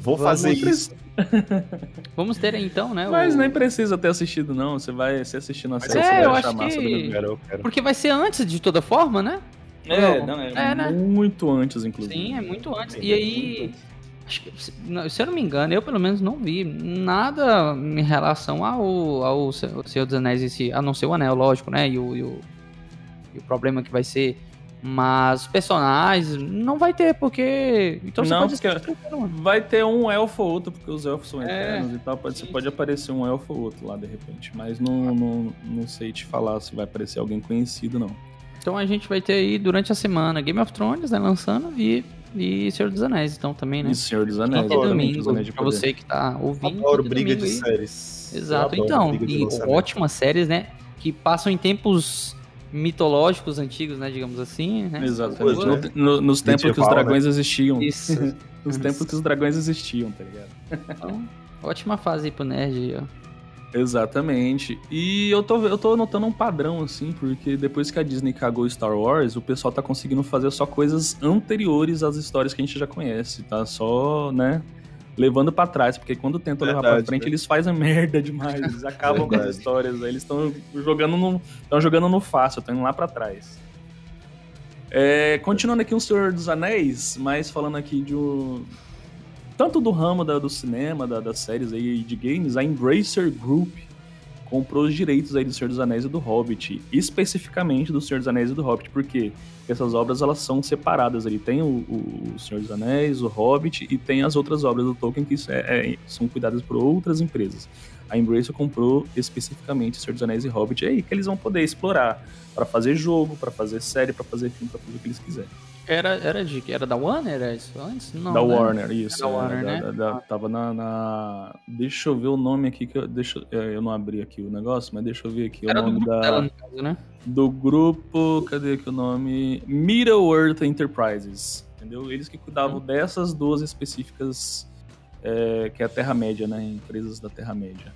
Vou vamos fazer isso. Vamos ter então, né? Mas o... nem precisa ter assistido, não. Você vai se assistindo a série, é, eu acho que... Porque vai ser antes de toda forma, né? É, não, é, é né? muito antes, inclusive. Sim, é muito antes. Sim, e aí, se eu não me engano, eu pelo menos não vi nada em relação ao, ao Senhor dos Anéis em si, a não ser o anel, lógico, né? E o, e o, e o problema que vai ser. Mas personagens não vai ter, porque. Então não, porque vai ter um elfo ou outro, porque os elfos são é, eternos é, e tal. Pode, sim, pode aparecer um elfo ou outro lá de repente. Mas não, não, não sei te falar se vai aparecer alguém conhecido, não. Então a gente vai ter aí durante a semana Game of Thrones, né, lançando, e e Senhor dos Anéis, então também, né? E Senhor dos Anéis. Quinta domingo, Anéis pra você que tá ouvindo. Adoro briga de séries. Exato, então. E ótimas séries, né? Que passam em tempos mitológicos antigos, né, digamos assim, né? Exatamente. No, no, nos tempos que os dragões né? existiam. Isso. nos tempos que os dragões existiam, tá ligado? Então, ótima fase aí pro nerd aí, ó. Exatamente. E eu tô, eu tô notando um padrão, assim, porque depois que a Disney cagou Star Wars, o pessoal tá conseguindo fazer só coisas anteriores às histórias que a gente já conhece, tá? Só, né? Levando para trás, porque quando tentam levar pra frente, né? eles fazem merda demais, eles acabam com as histórias, eles estão jogando no. estão jogando no fácil, estão indo lá para trás. É, continuando aqui o Senhor dos Anéis, mas falando aqui de um, tanto do ramo da, do cinema, da, das séries aí de games, a Embracer Group comprou os direitos aí do Senhor dos Anéis e do Hobbit, especificamente do Senhor dos Anéis e do Hobbit, porque essas obras elas são separadas ali. Tem o, o, Senhor dos Anéis, o Hobbit e tem as outras obras do Tolkien que é, é, são cuidadas por outras empresas. A Embracer comprou especificamente Senhor dos Anéis e Hobbit, aí que eles vão poder explorar para fazer jogo, para fazer série, para fazer filme, para fazer o que eles quiserem. Era, era de Era da Warner? Era isso antes? Não, da né? Warner, isso. Da Warner, é, né? Da, da, tava na, na, Deixa eu ver o nome aqui que eu. Deixa, é, eu não abri aqui o negócio, mas deixa eu ver aqui era o nome da. Dela, caso, né? Do grupo. Cadê aqui o nome? Middle Earth Enterprises. Entendeu? Eles que cuidavam hum. dessas duas específicas. É, que é a Terra-média, né? Empresas da Terra-média.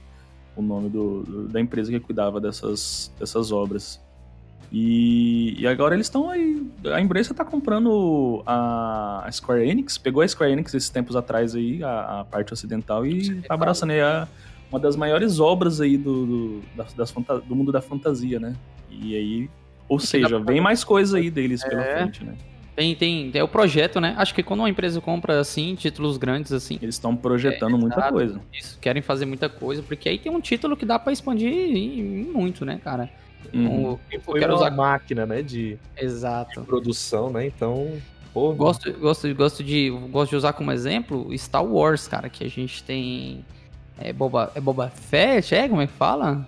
O nome do, do, da empresa que cuidava dessas, dessas obras. E, e agora eles estão aí. A Embracer tá comprando a Square Enix, pegou a Square Enix esses tempos atrás aí, a, a parte ocidental, e tá abraçando aí a, uma das maiores obras aí do, do, das, do mundo da fantasia, né? E aí, ou seja, vem mais coisa aí deles é. pela frente, né? Tem, tem, é o projeto, né? Acho que quando uma empresa compra, assim, títulos grandes, assim... Eles estão projetando é, muita coisa. Isso, querem fazer muita coisa, porque aí tem um título que dá para expandir muito, né, cara? Uhum. foi quero uma usar... máquina, né, de, Exato. de produção, né? Então, pô, gosto, gosto, gosto de gosto de usar como exemplo Star Wars, cara, que a gente tem é Boba, é Boba Fett, é como é que fala?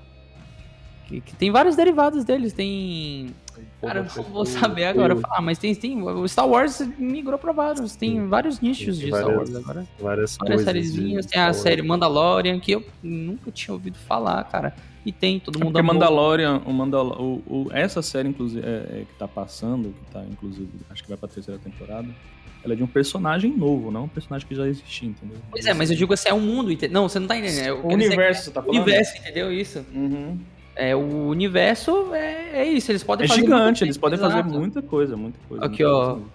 Que, que tem vários derivados deles, tem Cara, eu não vou saber agora falar, mas tem, tem. O Star Wars migrou pra vários. Tem Sim. vários nichos de várias, Star Wars agora. Várias, várias sériezinhas. Tem a série Mandalorian, que eu nunca tinha ouvido falar, cara. E tem, todo é mundo é Porque Mandalorian, o Mandal o, o, essa série, inclusive, é, é, que tá passando, que tá, inclusive, acho que vai pra terceira temporada, ela é de um personagem novo, não um personagem que já existia, entendeu? Pois é, mas eu digo assim, é um mundo, entendeu? Não, você não tá entendendo. É o universo, você tá falando? Universo, entendeu? Isso. Uhum. É, o universo é, é isso, eles podem é fazer. É gigante, eles podem fazer muita coisa, muita coisa. Aqui, muita ó. Coisa.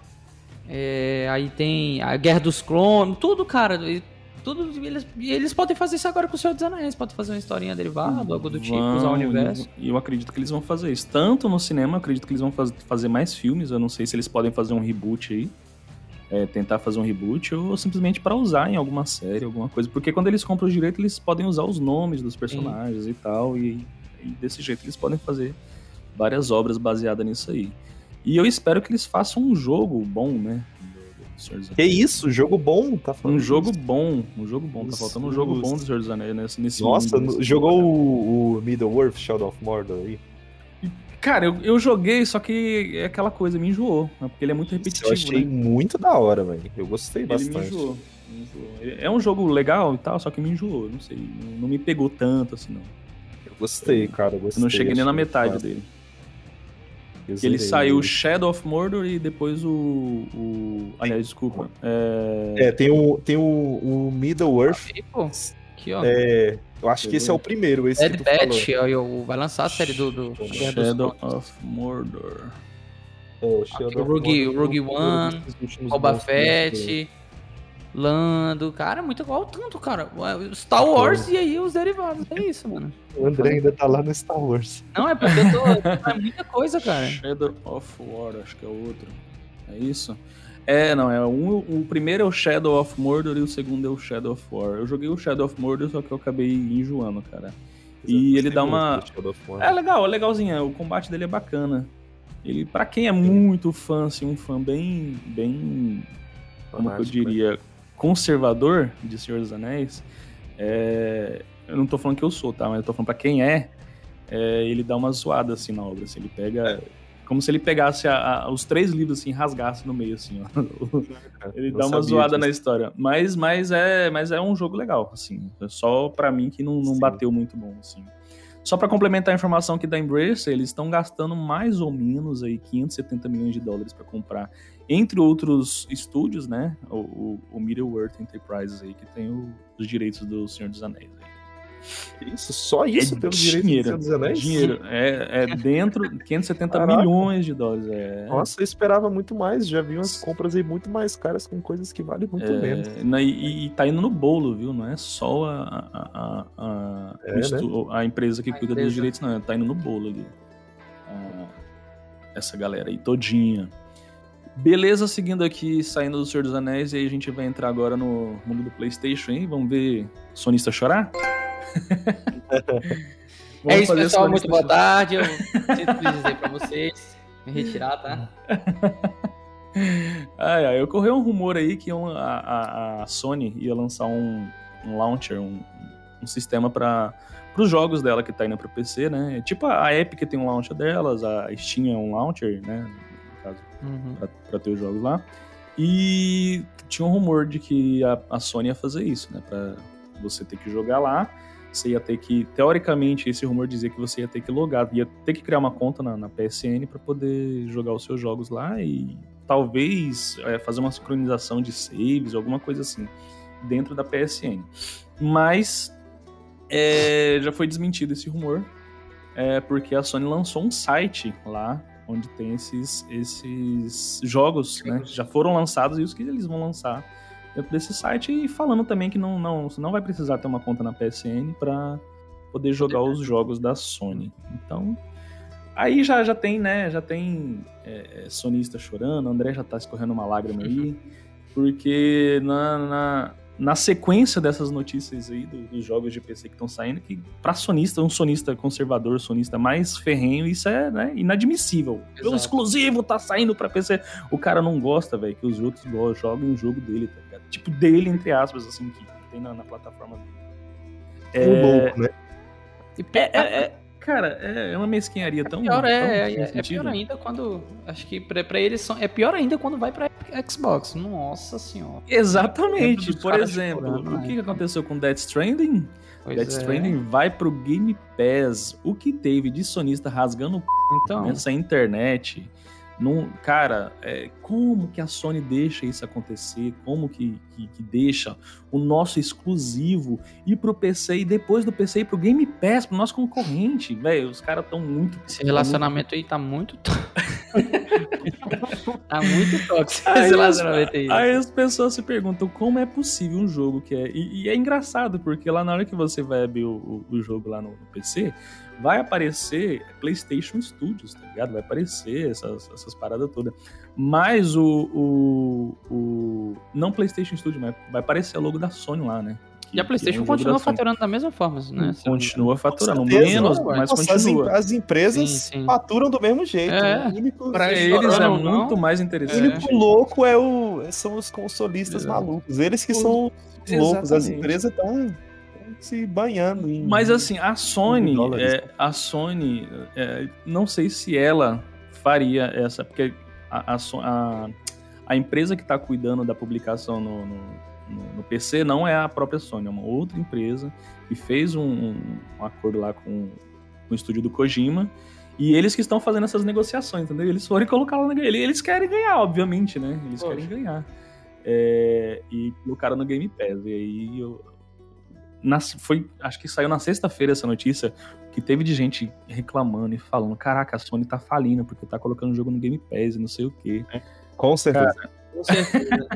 É, aí tem a Guerra dos Clones, tudo, cara. Tudo, eles, eles podem fazer isso agora com o Senhor dos Anéis, podem fazer uma historinha derivada, algo do tipo, usar o universo. E eu acredito que eles vão fazer isso. Tanto no cinema, acredito que eles vão faz, fazer mais filmes. Eu não sei se eles podem fazer um reboot aí. É, tentar fazer um reboot ou simplesmente para usar em alguma série, alguma coisa. Porque quando eles compram o direito, eles podem usar os nomes dos personagens Sim. e tal. E, e, desse jeito eles podem fazer várias obras baseadas nisso aí. E eu espero que eles façam um jogo bom, né? Senhor dos Anéis. Que isso, jogo bom, tá falando. Um jogo isso. bom, um jogo bom, tá faltando um jogo bom do Senhor dos Anéis nesse, nesse Nossa, mundo, jogou o, o Middle-earth, Shadow of Mordor aí? Cara, eu, eu joguei, só que é aquela coisa, me enjoou, né? porque ele é muito repetitivo. Eu achei né? muito da hora, velho. Eu gostei bastante. Me enjoou, me enjoou. É um jogo legal e tal, só que me enjoou, não sei, não, não me pegou tanto assim, não. Eu gostei, cara, eu gostei. Eu não cheguei nem na metade dele. Ele saiu Shadow of Mordor e depois o. o... Aliás, desculpa. É, é tem o, tem o, o Middle Earth. Ah, aqui, ó. É, eu acho que esse é o primeiro. Esse Dead Batch, vai lançar a série do, do Shadow of Mordor. É, o Shadow o Rogue, Rogue One, Boba Fett. Lando, cara, muito igual tanto, cara. Star Wars e aí os derivados. É isso, mano. O André ainda tá lá no Star Wars. Não, é porque eu tô. é muita coisa, cara. Shadow of War, acho que é o outro. É isso? É, não, é um, o primeiro é o Shadow of Mordor e o segundo é o Shadow of War. Eu joguei o Shadow of Mordor, só que eu acabei enjoando, cara. E ele dá uma. É legal, é legalzinho. O combate dele é bacana. Ele, para quem é muito fã, assim, um fã bem. bem. Como que eu diria? Conservador de Senhor dos Anéis, é, eu não tô falando que eu sou, tá? Mas eu tô falando pra quem é, é ele dá uma zoada assim na obra. Assim, ele pega. Como se ele pegasse a, a, os três livros assim, rasgasse no meio, assim, ó. Ele dá uma zoada na história. Mas, mas, é, mas é um jogo legal, assim. É só pra mim que não, não bateu muito bom, assim. Só para complementar a informação aqui da Embracer, eles estão gastando mais ou menos aí 570 milhões de dólares para comprar, entre outros estúdios, né? O, o, o Middle Earth Enterprises aí, que tem o, os direitos do Senhor dos Anéis. Aí. Isso, só isso é pelo dinheiro, dos Anéis? Dinheiro, é, é dentro 570 Caraca. milhões de dólares. É. Nossa, eu esperava muito mais, já vi umas compras aí muito mais caras com coisas que valem muito é, menos. Na, e, e tá indo no bolo, viu? Não é só a, a, a, a, é, né? a empresa que cuida empresa. dos direitos, não, tá indo no bolo ali. Ah, essa galera aí todinha. Beleza, seguindo aqui, saindo do Senhor dos Anéis, e aí a gente vai entrar agora no mundo do Playstation, hein? Vamos ver sonista chorar? é isso, pessoal. Muito boa tarde. Eu sinto dizer para vocês. Me retirar, tá? ai, ai, ocorreu um rumor aí que a, a, a Sony ia lançar um, um launcher, um, um sistema para os jogos dela que tá indo para PC, né? Tipo a Epic tem um launcher delas, a Steam é um launcher, né? No caso, uhum. para ter os jogos lá. E tinha um rumor de que a, a Sony ia fazer isso, né? Para você ter que jogar lá você ia ter que, teoricamente, esse rumor dizia que você ia ter que logar, ia ter que criar uma conta na, na PSN para poder jogar os seus jogos lá e talvez é, fazer uma sincronização de saves, alguma coisa assim, dentro da PSN. Mas é, já foi desmentido esse rumor, é, porque a Sony lançou um site lá onde tem esses, esses jogos, né? Já foram lançados e os que eles vão lançar dentro desse site e falando também que não, não, você não vai precisar ter uma conta na PSN para poder jogar os jogos da Sony. Então, aí já, já tem, né? Já tem é, é sonista chorando, André já tá escorrendo uma lágrima aí, porque na, na, na sequência dessas notícias aí do, dos jogos de PC que estão saindo, que para sonista, um sonista conservador, sonista mais ferrenho, isso é né, inadmissível. O exclusivo tá saindo para PC. O cara não gosta, velho, que os outros joguem o jogo dele, tá? Tipo, dele, entre aspas, assim, que tem na, na plataforma dele. É, um louco, né? É, é, é, Cara, é, é uma mesquinharia tão. É pior, é, tão é, é, pior ainda quando. Acho que pra, pra eles são, é pior ainda quando vai pra Xbox. Nossa senhora. Exatamente. Por exemplo, o que, que aconteceu com Death Stranding? Pois Death é. Stranding vai pro Game Pass. O que teve de sonista rasgando então, nessa internet não, cara, é, como que a Sony deixa isso acontecer? Como que, que, que deixa o nosso exclusivo ir pro PC e depois do PC ir pro Game Pass, pro nosso concorrente? Velho, os caras tão muito. Esse relacionamento muito... aí tá muito. tá muito tóxico esse relacionamento aí. Aí as pessoas se perguntam como é possível um jogo que é. E, e é engraçado, porque lá na hora que você vai abrir o, o, o jogo lá no, no PC, vai aparecer PlayStation Studios, tá ligado? Vai aparecer essas, essas paradas todas. Mas o, o, o, Não PlayStation Studios, mas vai aparecer a logo da Sony lá, né? E a PlayStation é continua faturando da mesma forma, né? Continua faturando, menos, mas Nossa, continua. As, as empresas sim, sim. faturam do mesmo jeito. É, né? Pra eles é muito mais interessante. O único louco é o, são os consolistas malucos. Eles que são loucos. As empresas estão se banhando em. Mas assim, a Sony, é, a Sony, é, não sei se ela faria essa, porque a, a, a empresa que está cuidando da publicação no, no, no, no, PC não é a própria Sony, é uma outra empresa que fez um, um acordo lá com, com o estúdio do Kojima. E eles que estão fazendo essas negociações, entendeu? Eles foram colocar lá no Eles querem ganhar, obviamente, né? Eles Poxa. querem ganhar. É, e colocaram no Game Pass. E aí eu, foi, acho que saiu na sexta-feira essa notícia, que teve de gente reclamando e falando, caraca, a Sony tá falindo porque tá colocando o jogo no Game Pass e não sei o quê. É, com certeza. Cara, com certeza.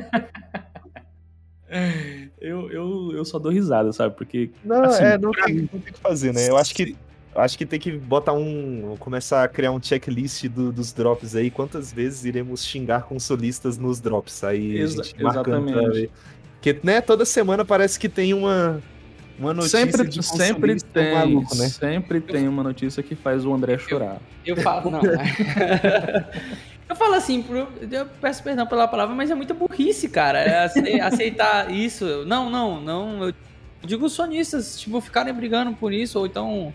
eu, eu, eu só dou risada, sabe? Porque. Não, assim, é, não tem, não tem o que fazer, né? Eu acho que. Acho que tem que botar um. começar a criar um checklist do, dos drops aí. Quantas vezes iremos xingar consolistas nos drops? Aí Exa ver. Porque, né, toda semana parece que tem uma, uma notícia sempre, de sempre tem, maluco, né? Sempre tem uma notícia que faz o André chorar. Eu, eu falo, não. eu falo assim, eu peço perdão pela palavra, mas é muita burrice, cara. É aceitar isso. Não, não, não. Eu digo os sonistas, tipo, ficarem brigando por isso, ou então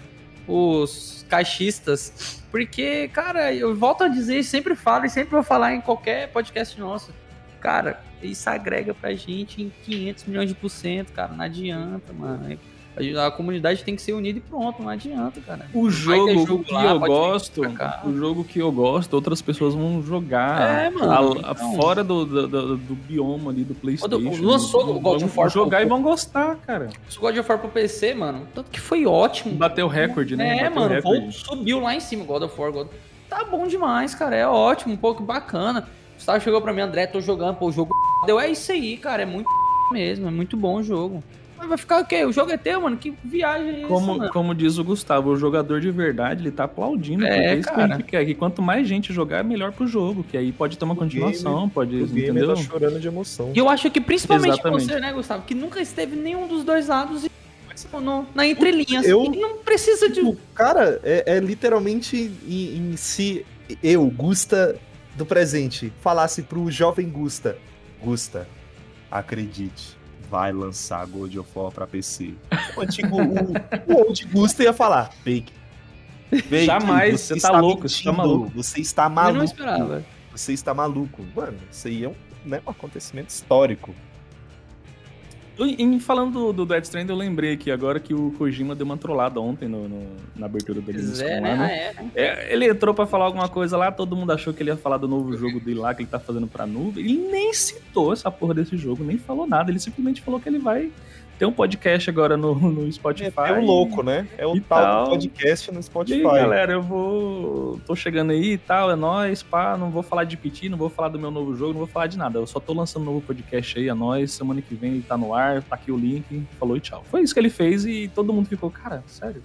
os caixistas. Porque, cara, eu volto a dizer, sempre falo e sempre vou falar em qualquer podcast nosso. Cara, isso agrega pra gente em 500 milhões de por cento, cara. Não adianta, mano. A, comunidade tem que ser unida e pronto, não adianta, cara. O jogo, jogo que lá, eu gosto, o jogo que eu gosto, outras pessoas vão jogar. É, mano. A, então... Fora do, do, do, do, bioma ali do PlayStation. Lançou o God of War. jogar pro... e vão gostar, cara. O God of War pro PC, mano, tanto que foi ótimo. Bateu recorde, né? É, Bateu mano, recorde. subiu lá em cima, God of War. God... Tá bom demais, cara, é ótimo, um pouco bacana. O Gustavo chegou pra mim, André, tô jogando, pô, o jogo deu, é isso aí, cara, é muito mesmo, é muito bom o jogo. Mas vai ficar o quê? O jogo é teu, mano? Que viagem é como, essa, Como diz o Gustavo, o jogador de verdade, ele tá aplaudindo. É, é isso cara. que a gente quer. Que quanto mais gente jogar, melhor pro jogo. Que aí pode ter uma continuação, game, pode... O game entendeu? tá chorando de emoção. E eu acho que principalmente Exatamente. você, né, Gustavo? Que nunca esteve nenhum dos dois lados no, na entrelinha. Assim, eu, não precisa de... Cara, é, é literalmente em, em si... Eu, Gusta do presente, falasse pro jovem Gusta... Gusta, acredite vai lançar God of War pra PC. O antigo, o, o Old Gusto ia falar, fake. fake Jamais, você, você tá louco, você tá maluco. Você está maluco. Eu não esperava. Você está maluco. Mano, isso aí é um, né, um acontecimento histórico. Em, falando do, do Death Strand, eu lembrei aqui agora que o Kojima deu uma trollada ontem no, no na abertura do Gamescom. É, né? né? É, né? É, ele entrou pra falar alguma coisa lá, todo mundo achou que ele ia falar do novo jogo dele lá, que ele tá fazendo pra nuvem. Ele nem citou essa porra desse jogo, nem falou nada. Ele simplesmente falou que ele vai tem um podcast agora no, no Spotify. É, é um louco, né? É o tal, tal, do podcast no Spotify. E aí, galera, eu vou. tô chegando aí e tal, é nóis, pá. Não vou falar de PT, não vou falar do meu novo jogo, não vou falar de nada. Eu só tô lançando um novo podcast aí, é nóis. Semana que vem ele tá no ar, tá aqui o link. Falou e tchau. Foi isso que ele fez e todo mundo ficou, cara, sério.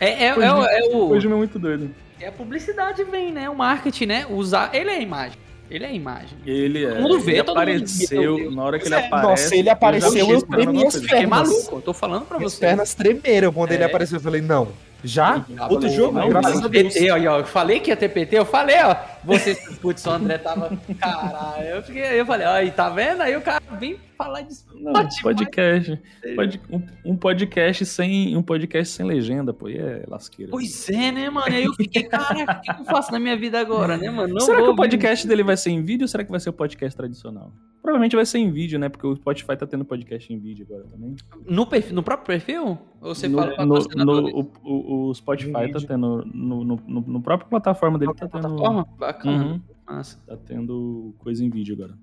É, é, é, é, o. Hoje é muito doido. É a publicidade vem, né? O marketing, né? Usar. Ele é a imagem. Ele é a imagem. Ele é. Todo mundo vê, ele todo apareceu, mundo na hora que ele é. aparece. Nossa, ele apareceu, eu, eu tremi as pernas. maluco, eu tô falando pra você. As pernas tremeram quando é. ele apareceu. Eu falei, não, já? Outro jogo? Não, graças a Deus. PT, ó, eu falei que ia ter PT, eu falei, ó. Você, putz, o André tava. Caralho, eu, fiquei, eu falei, ó, e tá vendo? Aí o cara vem falar disso. Não, podcast. Pod, um, um, podcast sem. Um podcast sem legenda, pô. E é lasqueira. Pois é, né, mano? Aí eu fiquei, cara, o que eu faço na minha vida agora, né, mano? Não será que o podcast dele vai ser em vídeo ou será que vai ser o podcast tradicional? Provavelmente vai ser em vídeo, né? Porque o Spotify tá tendo podcast em vídeo agora também. No, perfil, no próprio perfil? Ou você no, fala pra no, no, o, o, o Spotify tá tendo. No, no, no, próprio plataforma dele tá tendo. Plataforma? Bacana. Uhum. Nossa. Tá tendo coisa em vídeo agora.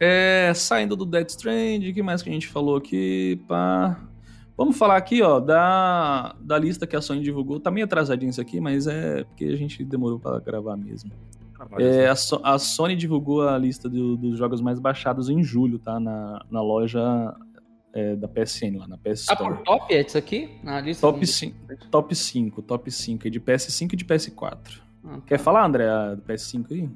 É, saindo do Dead Strand, o que mais que a gente falou aqui? Pá. Vamos falar aqui, ó, da, da lista que a Sony divulgou. Tá meio atrasadinho isso aqui, mas é porque a gente demorou para gravar mesmo. É, a, so a, Sony divulgou a lista do, dos jogos mais baixados em julho, tá? Na, na loja é, da PSN, lá na PS Store. Ah, por top é isso aqui? Na lista top, 5, top 5, top 5, de PS5 e de PS4. Ah, tá. Quer falar, André, do PS5 aí?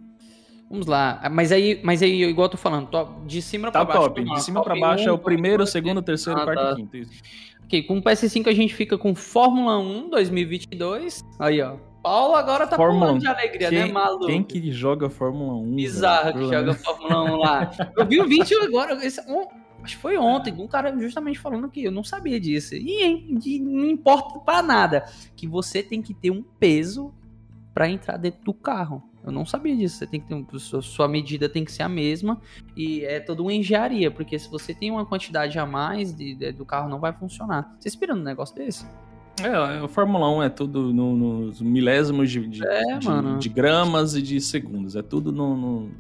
Vamos lá. Mas aí, mas aí igual eu tô falando, top, de cima tá pra baixo. Top. De cima pra baixo 1, é o primeiro, o segundo, o terceiro, ah, quarto tá. e quinto. Isso. Ok, com o PS5 a gente fica com Fórmula 1 2022. Aí, ó. Paulo agora tá Fórmula pulando de alegria, quem, né, maluco? Quem que joga Fórmula 1? Bizarro que joga Fórmula 1 lá. Eu vi o um vídeo agora, esse, um, acho que foi ontem, um cara justamente falando que eu não sabia disso. E, e não importa para nada, que você tem que ter um peso para entrar dentro do carro. Eu não sabia disso. Você tem que ter um, sua medida tem que ser a mesma e é toda uma engenharia, porque se você tem uma quantidade a mais de, de, do carro não vai funcionar. Você espera um negócio desse? É, a Fórmula 1 é tudo no, nos milésimos de, de, é, de, de, gramas e de segundos. É tudo no, no,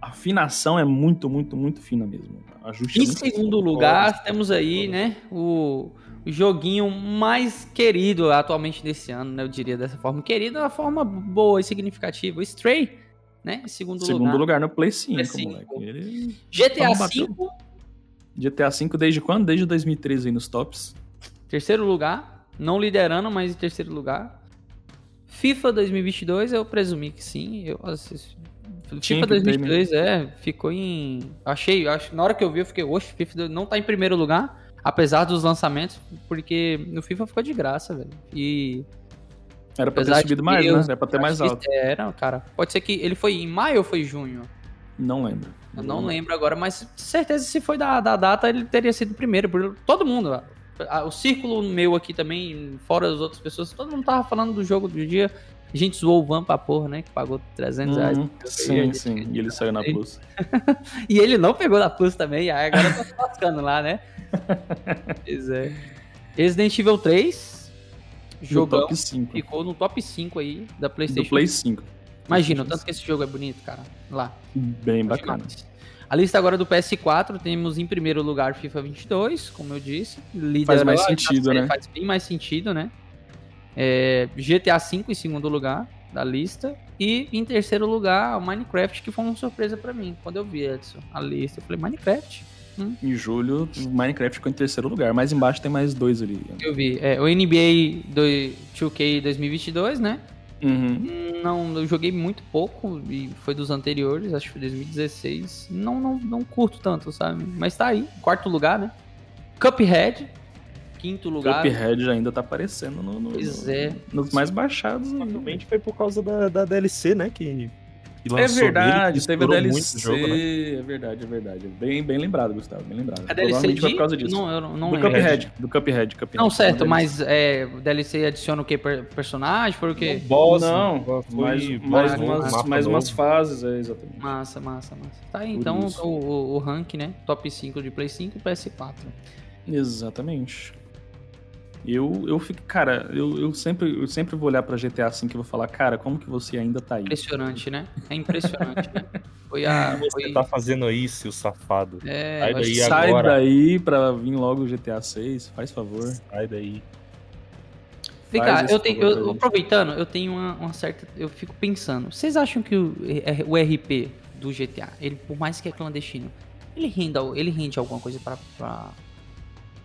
A afinação é muito, muito, muito fina mesmo. Ajuste em segundo lugar, temos aí, né, o, o, joguinho mais querido atualmente desse ano, né, eu diria dessa forma. Querido é uma forma boa e significativa. O Stray, né, em segundo, segundo lugar. Segundo lugar no Play 5, Play 5. moleque. Ele... GTA V. GTA V desde quando? Desde 2013 aí nos tops. Terceiro lugar, não liderando, mas em terceiro lugar. FIFA 2022, eu presumi que sim. Eu assisti. FIFA 2022, é, ficou em. Achei, acho, na hora que eu vi, eu fiquei, oxe, FIFA não tá em primeiro lugar, apesar dos lançamentos, porque no FIFA ficou de graça, velho. E. Era pra ter subido mais, eu, né? Era pra ter mais alto. Era, cara. Pode ser que ele foi em maio ou foi junho? Não lembro. Eu não lembro agora, mas certeza se foi da, da data, ele teria sido primeiro, por todo mundo. O círculo meu aqui também, fora as outras pessoas, todo mundo tava falando do jogo do dia. A gente zoou o Van pra porra, né? Que pagou 300 reais. Uhum, sim, sim. E ele saiu na Plus. e ele não pegou na Plus também, aí agora tá se lascando lá, né? pois é. Resident Evil 3. Jogão. top 5. Ficou no top 5 aí da PlayStation. Do Play 5. Imagina, o tanto que esse jogo é bonito, cara. Lá. Bem bacana. A lista agora do PS4, temos em primeiro lugar FIFA 22, como eu disse. faz mais sentido, né? Faz bem mais sentido, né? É, GTA V em segundo lugar da lista. E em terceiro lugar, o Minecraft, que foi uma surpresa para mim. Quando eu vi, Edson, a lista, eu falei, Minecraft? Hum. Em julho, o Minecraft ficou em terceiro lugar. Mais embaixo tem mais dois ali. Eu vi. É, o NBA do 2K 2022, né? Uhum. Não, eu joguei muito pouco e foi dos anteriores, acho que foi 2016. Não, não, não curto tanto, sabe? Mas tá aí, quarto lugar, né? Cuphead, quinto lugar. Cuphead ainda tá aparecendo no, no, pois é. nos mais baixados. Provavelmente foi por causa da, da DLC, né? Que é verdade, teve a DLC. Jogo, né? É verdade, é verdade. Bem, bem lembrado, Gustavo, bem lembrado. A DLC de... foi por causa disso. Não, eu não do Cuphead, do Cuphead, Cuphead. Não, certo, mas é, DLC adiciona o que? personagem? Por o quê? Boss, não, mais, mais, umas, mais umas fases, é, exatamente. Massa, massa, massa. Tá aí, então o, o, o rank, né? Top 5 de Play 5 e PS4. Exatamente. Eu, eu fico, cara, eu, eu, sempre, eu sempre vou olhar pra GTA assim que vou falar, cara, como que você ainda tá aí? Impressionante, né? É impressionante, né? Foi a. Você foi... tá fazendo isso, seu safado. É, sai daí sai agora. daí pra vir logo o GTA 6, faz favor. Sai daí. Vem cá, eu tenho, eu, aproveitando, eu tenho uma, uma, certa. Eu fico pensando, vocês acham que o, o RP do GTA, ele, por mais que é clandestino, ele rende, ele rende alguma coisa pra, pra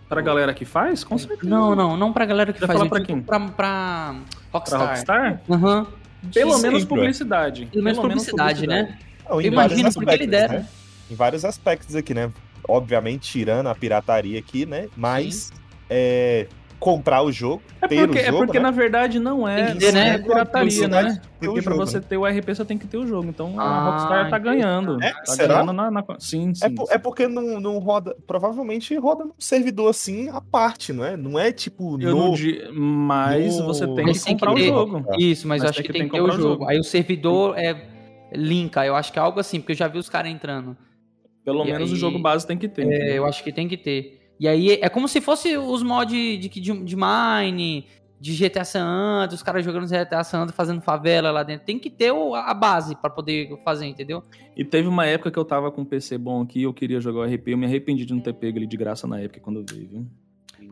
Pra galera que faz? Com certeza. Não, não, não pra galera que faz. falar pra quem? Pra, pra Rockstar. Pra Rockstar? Uhum. Pelo menos publicidade. Pelo menos publicidade, né? Não, Eu imagino porque ele dera. Né? Em vários aspectos aqui, né? Obviamente, tirando a pirataria aqui, né? Mas é, comprar o jogo, é ter porque, o é jogo. É porque, né? na verdade, não é, ter, não né? é pirataria, né? Porque pra você ter o RP, você tem que ter o jogo. Então ah, a Rockstar tá ganhando. É? Tá Será? ganhando na, na... Sim, sim, é, por, sim. é, porque não, não roda. Provavelmente roda num servidor assim à parte, não é? Não é tipo. Eu no, não mas no... você tem que comprar que o jogo. Isso, mas, mas eu acho que, tem que ter o jogo. jogo. Aí o servidor é linka, eu acho que é algo assim, porque eu já vi os caras entrando. Pelo e menos aí, o jogo base tem que ter. É, eu acho que tem que ter. E aí é como se fosse os mods de, de, de Mine, de GTA San Andreas, os caras jogando GTA San Andreas, fazendo favela lá dentro. Tem que ter a base para poder fazer, entendeu? E teve uma época que eu tava com um PC bom aqui, eu queria jogar o RP, eu me arrependi de não ter pego ele de graça na época quando veio, viu?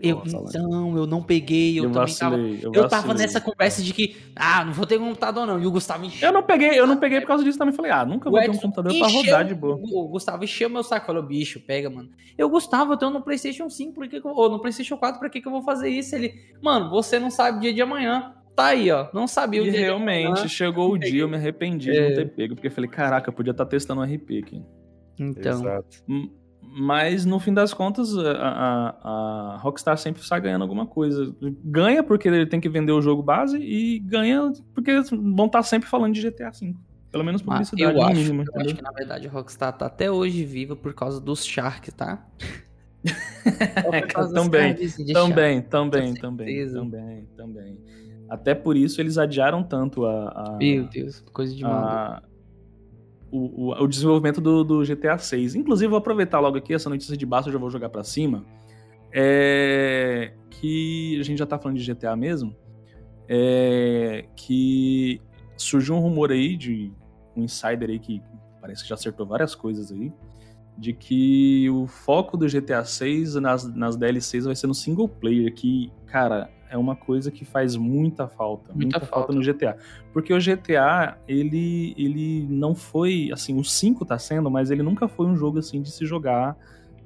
Eu, então, eu não peguei, eu, eu também vacilei, tava. Eu, eu tava nessa conversa de que, ah, não vou ter computador, não. E o Gustavo encheu. Eu não peguei, eu não peguei por causa disso também. Falei, ah, nunca vou ter um computador encheu, pra rodar de boa. O Gustavo encheu meu saco, falou, bicho, pega, mano. Eu, Gustavo, eu tenho no PlayStation 5, por que, que eu, ou no PlayStation 4, pra que, que eu vou fazer isso? Ele, mano, você não sabe o dia de amanhã. Tá aí, ó. Não sabia o e dia realmente, chegou o dia, eu me arrependi é. de não ter pego, porque eu falei, caraca, eu podia estar tá testando um RP aqui. Então. Exato. Mas no fim das contas, a, a, a, Rockstar sempre está ganhando alguma coisa. Ganha porque ele tem que vender o jogo base e ganha porque vão estar tá sempre falando de GTA V. Pelo menos publicidade eu acho, mínima. Eu acho que na verdade a Rockstar tá até hoje viva por causa dos Sharks, tá? também, também, também, também, também, também. Até por isso eles adiaram tanto a. a Meu Deus, coisa de maluco o, o, desenvolvimento do, do, GTA 6. Inclusive, vou aproveitar logo aqui essa notícia de baixo, eu já vou jogar para cima. É, que a gente já tá falando de GTA mesmo. É, que surgiu um rumor aí de um insider aí que parece que já acertou várias coisas aí. De que o foco do GTA 6 nas, nas DLCs vai ser no single player. Que, cara, é uma coisa que faz muita falta, muita, muita falta. falta. no GTA. Porque o GTA, ele, ele não foi, assim, o 5 tá sendo, mas ele nunca foi um jogo, assim, de se jogar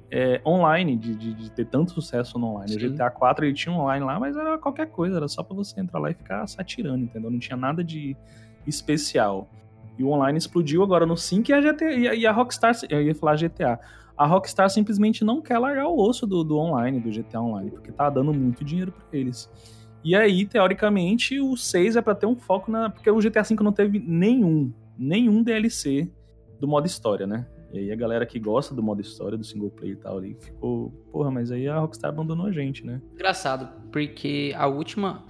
é, online, de, de, de, ter tanto sucesso no online. Sim. O GTA 4, ele tinha um online lá, mas era qualquer coisa, era só pra você entrar lá e ficar satirando, entendeu? Não tinha nada de especial. E o online explodiu agora no 5 e a, GTA, e a Rockstar, eu ia falar GTA, a Rockstar simplesmente não quer largar o osso do, do online, do GTA Online, porque tá dando muito dinheiro para eles. E aí, teoricamente, o 6 é para ter um foco na. Porque o GTA V não teve nenhum, nenhum DLC do modo história, né? E aí a galera que gosta do modo história, do single player e tal, ali ficou. Porra, mas aí a Rockstar abandonou a gente, né? Engraçado, porque a última.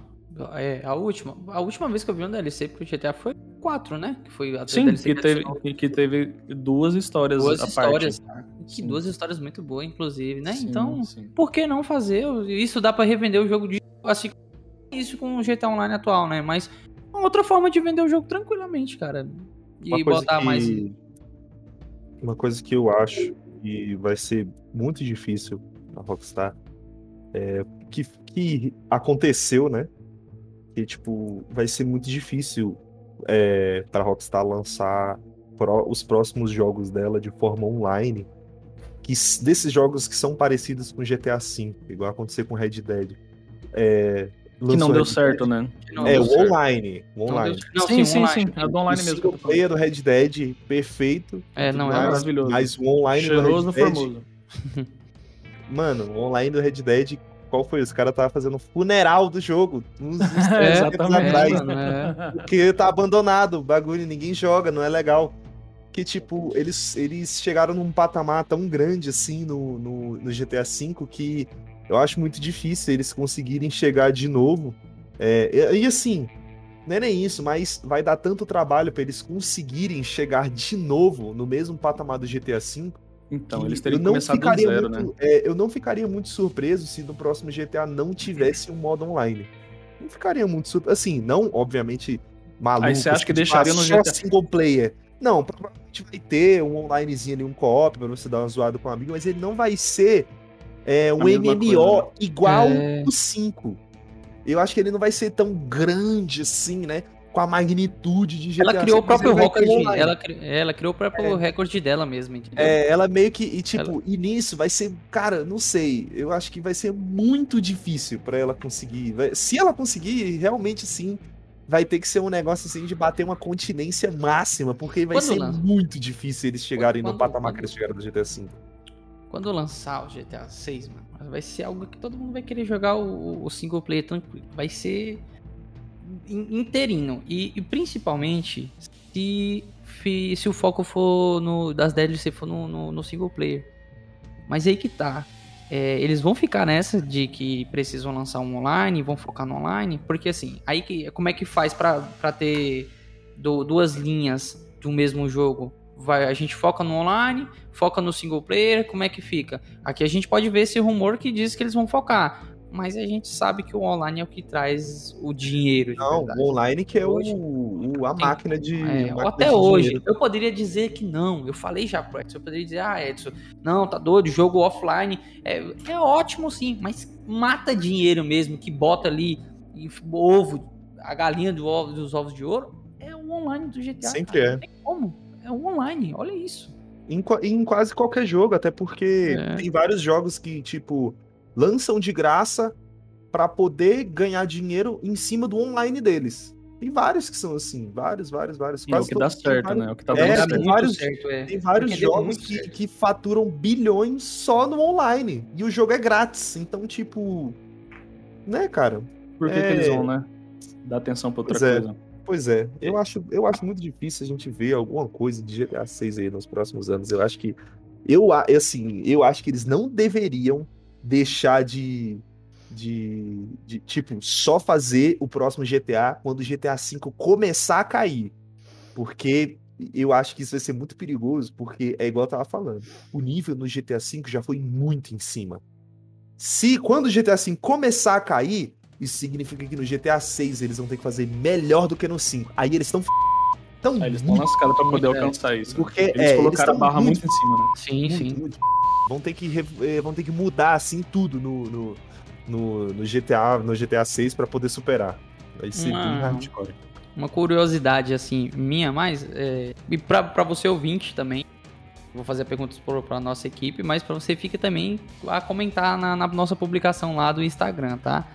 É, a última. A última vez que eu vi um DLC pro GTA foi 4, né? Que foi a Sim, que teve, que teve duas histórias duas histórias, parte. Que duas histórias muito boas, inclusive, né? Sim, então, sim. por que não fazer? Isso dá para revender o jogo de assim isso com o GTA Online atual, né? Mas uma outra forma de vender o jogo tranquilamente, cara. E botar que... mais. Uma coisa que eu acho que vai ser muito difícil na Rockstar é que, que aconteceu, né? Que, tipo, vai ser muito difícil é, para Rockstar lançar pro, os próximos jogos dela de forma online. Que, desses jogos que são parecidos com GTA V, igual aconteceu com Red Dead. É, que não deu certo, né? é, o online. O online. Não, sim, sim, sim, É do online mesmo. O player do Red Dead, perfeito. É, não, é maravilhoso. Mas o online Cheiroso do Red Dead... formoso. Mano, o online do Red Dead, qual foi? Os caras estavam fazendo funeral do jogo. Uns, uns é, atrás. Mano, é. Porque tá abandonado, o bagulho, ninguém joga, não é legal. Que, tipo, eles, eles chegaram num patamar tão grande assim no, no, no GTA V que eu acho muito difícil eles conseguirem chegar de novo. É, e, assim, não é nem isso, mas vai dar tanto trabalho para eles conseguirem chegar de novo no mesmo patamar do GTA V. Então, eles teriam começado do zero, muito, né? É, eu não ficaria muito surpreso se no próximo GTA não tivesse um modo online. Não ficaria muito surpreso. Assim, não, obviamente, maluco. Aí você acha que deixaria no GTA single player? Não, provavelmente vai ter um onlinezinho ali, um co-op pra você dar uma zoada com um amigo, mas ele não vai ser é, um MMO coisa, né? igual é... o 5. Eu acho que ele não vai ser tão grande assim, né? Com a magnitude de GTA Ela criou o próprio recorde. Ela, ela criou o próprio é. recorde dela mesmo, entendeu? É, ela meio que. E tipo, ela... e nisso vai ser. Cara, não sei. Eu acho que vai ser muito difícil para ela conseguir. Se ela conseguir, realmente sim. Vai ter que ser um negócio assim de bater uma continência máxima, porque vai quando ser muito difícil eles chegarem quando, no patamar quando... que eles chegaram do GTA V. Quando lançar o GTA 6, mano, vai ser algo que todo mundo vai querer jogar o, o single player tranquilo. Vai ser inteirinho. E, e principalmente se, se o foco for no, das DLC for no, no, no single player. Mas aí que tá. É, eles vão ficar nessa de que precisam lançar um online, vão focar no online, porque assim, aí que, como é que faz para ter do, duas linhas de um mesmo jogo? vai, a gente foca no online, foca no single player, como é que fica? Aqui a gente pode ver esse rumor que diz que eles vão focar, mas a gente sabe que o online é o que traz o dinheiro. Não, o online que é hoje, o, a máquina de. É, máquina até de hoje, dinheiro. eu poderia dizer que não. Eu falei já pro Edson, eu poderia dizer, ah, Edson, não, tá doido, jogo offline é, é ótimo sim, mas mata dinheiro mesmo, que bota ali ovo, a galinha do ovo, dos ovos de ouro, é o online do GTA. Sempre cara. é. Não tem como é um online, olha isso. Em, em quase qualquer jogo, até porque é. tem vários jogos que, tipo, lançam de graça para poder ganhar dinheiro em cima do online deles. Tem vários que são assim, vários, vários, vários. E é o que dá certo, vários, né? O que tá é, dando tem vários, certo, é. Tem vários jogos que, que faturam bilhões só no online. E o jogo é grátis. Então, tipo. Né, cara? Por que, é... que eles vão, né? Dar atenção pra outra pois é. coisa. Pois é, eu acho, eu acho muito difícil a gente ver alguma coisa de GTA 6 aí nos próximos anos. Eu acho que eu assim, eu acho que eles não deveriam deixar de, de, de tipo só fazer o próximo GTA quando o GTA 5 começar a cair. Porque eu acho que isso vai ser muito perigoso, porque é igual eu tava falando. O nível no GTA V já foi muito em cima. Se quando o GTA V começar a cair, isso significa que no GTA 6 eles vão ter que fazer melhor do que no 5. Aí eles estão tão Aí eles estão lascados pra poder alcançar isso. Porque eles é, colocaram eles a barra muito, muito, em cima, né? Sim, muito, sim. Muito, vão ter que eh, vão ter que mudar assim tudo no, no, no, no GTA, no GTA 6 para poder superar. Vai ser uma, bem hardcore. Uma curiosidade assim minha mais é, e para você ouvinte também. Vou fazer perguntas para nossa equipe, mas para você fica também a comentar na, na nossa publicação lá do Instagram, tá?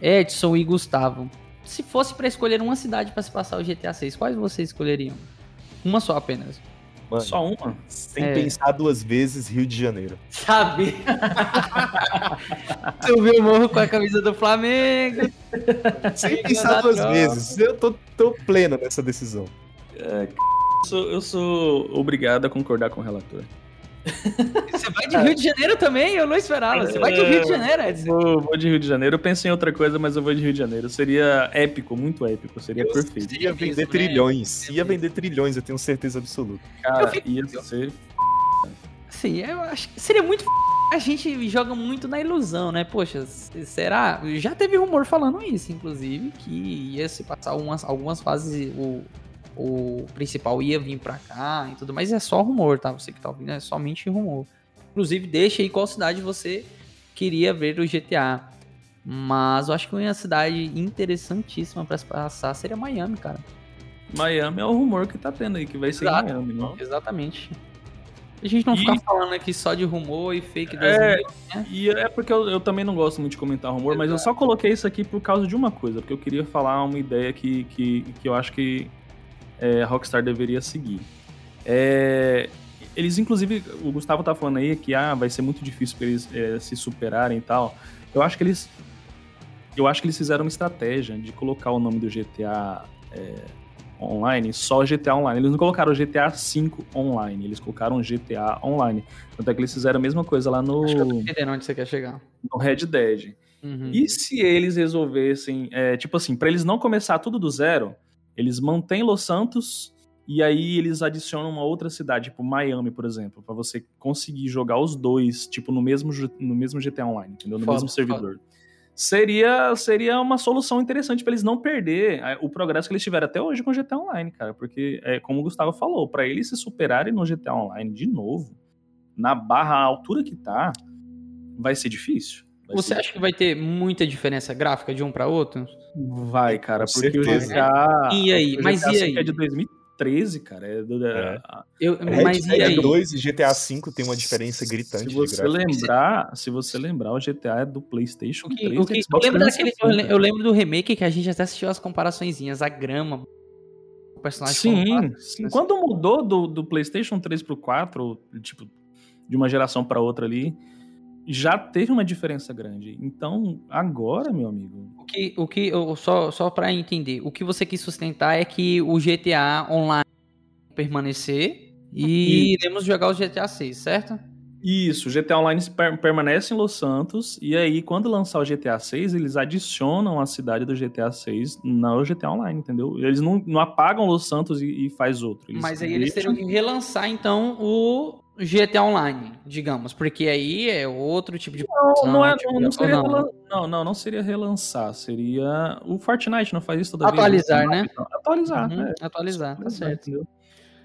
Edson e Gustavo. Se fosse para escolher uma cidade para se passar o GTA 6, quais vocês escolheriam? Uma só apenas. Mano, só uma? Sem é. pensar duas vezes, Rio de Janeiro. Sabe? Subiu o morro com a camisa do Flamengo. Sem pensar duas troca. vezes. Eu tô, tô pleno nessa decisão. É, eu, sou, eu sou obrigado a concordar com o relator. Você vai de Rio de Janeiro também? Eu não esperava. Você vai de Rio de Janeiro, Edson? Vou, vou de Rio de Janeiro. Eu pensei em outra coisa, mas eu vou de Rio de Janeiro. Seria épico, muito épico. Seria eu perfeito. Ia vender mesmo, trilhões. Né? Ia vender trilhões, eu tenho certeza absoluta. Cara, ia ser. Sim, eu acho que seria muito. A gente joga muito na ilusão, né? Poxa, será? Já teve rumor falando isso, inclusive, que ia se passar algumas, algumas fases. O, o principal ia vir pra cá e tudo, mas é só rumor, tá? Você que tá ouvindo, é somente rumor. Inclusive, deixa aí qual cidade você queria ver o GTA. Mas eu acho que uma cidade interessantíssima para se passar seria Miami, cara. Miami é o rumor que tá tendo aí, que vai ser Exato, Miami, não? Exatamente. A gente não e... ficar falando aqui só de rumor e fake é, né? E é porque eu, eu, também não gosto muito de comentar rumor, Exato. mas eu só coloquei isso aqui por causa de uma coisa, porque eu queria falar uma ideia que, que, que eu acho que é, a Rockstar deveria seguir. É, eles, inclusive, o Gustavo tá falando aí que ah, vai ser muito difícil para eles é, se superarem e tal. Eu acho que eles. Eu acho que eles fizeram uma estratégia de colocar o nome do GTA é, online, só GTA Online. Eles não colocaram GTA V Online, eles colocaram GTA Online. Tanto é que eles fizeram a mesma coisa lá no. Acho que eu tô entendendo onde você quer chegar. No Red Dead. Uhum. E se eles resolvessem, é, tipo assim, para eles não começar tudo do zero, eles mantêm Los Santos e aí eles adicionam uma outra cidade, tipo Miami, por exemplo, para você conseguir jogar os dois, tipo, no mesmo, no mesmo GTA Online, entendeu? No foda, mesmo servidor. Foda. Seria, seria uma solução interessante para eles não perder o progresso que eles tiveram até hoje com o GTA Online, cara. Porque, é, como o Gustavo falou, para eles se superarem no GTA Online de novo, na barra, altura que tá, vai ser difícil. Vai Você ser acha que vai ter muita diferença gráfica de um para outro? Vai, cara, porque o GTA. E aí? Mas e aí? É de 2013, cara. É do, é. Eu, mas Red, e aí? 2 e GTA V tem uma diferença gritante. Se você lembrar, se você lembrar, o GTA é do PlayStation o que, 3. O que, eu, lembro daquele, eu, lembro do remake que a gente até assistiu as comparaçõezinhas, a grama, o personagem. Sim, sim. quando mudou do, do PlayStation 3 pro 4, tipo, de uma geração para outra ali já teve uma diferença grande. Então, agora, meu amigo. O que, o que só, só para entender, o que você quis sustentar é que o GTA Online permanecer e, e iremos jogar o GTA 6, certo? Isso, o GTA Online per permanece em Los Santos, e aí, quando lançar o GTA 6, eles adicionam a cidade do GTA 6 no GTA Online, entendeu? Eles não, não apagam Los Santos e, e faz outro. Eles Mas aí eles teriam que relançar, então, o GTA Online, digamos, porque aí é outro tipo de não, não, é, tipo, não, não seria não. não, não, não seria relançar, seria o Fortnite não faz isso toda atualizar, vez. Né? Atualizar, né? Atualizar, atualizar, tá certo. Entendeu?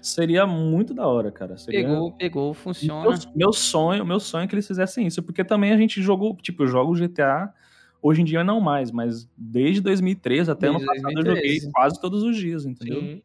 Seria muito da hora, cara. Seria... Pegou, pegou, funciona. Meu, meu, sonho, meu sonho é que eles fizessem isso, porque também a gente jogou, tipo, eu jogo GTA hoje em dia não mais, mas desde 2013 até desde ano passado 2013. eu joguei quase todos os dias, entendeu? Sim.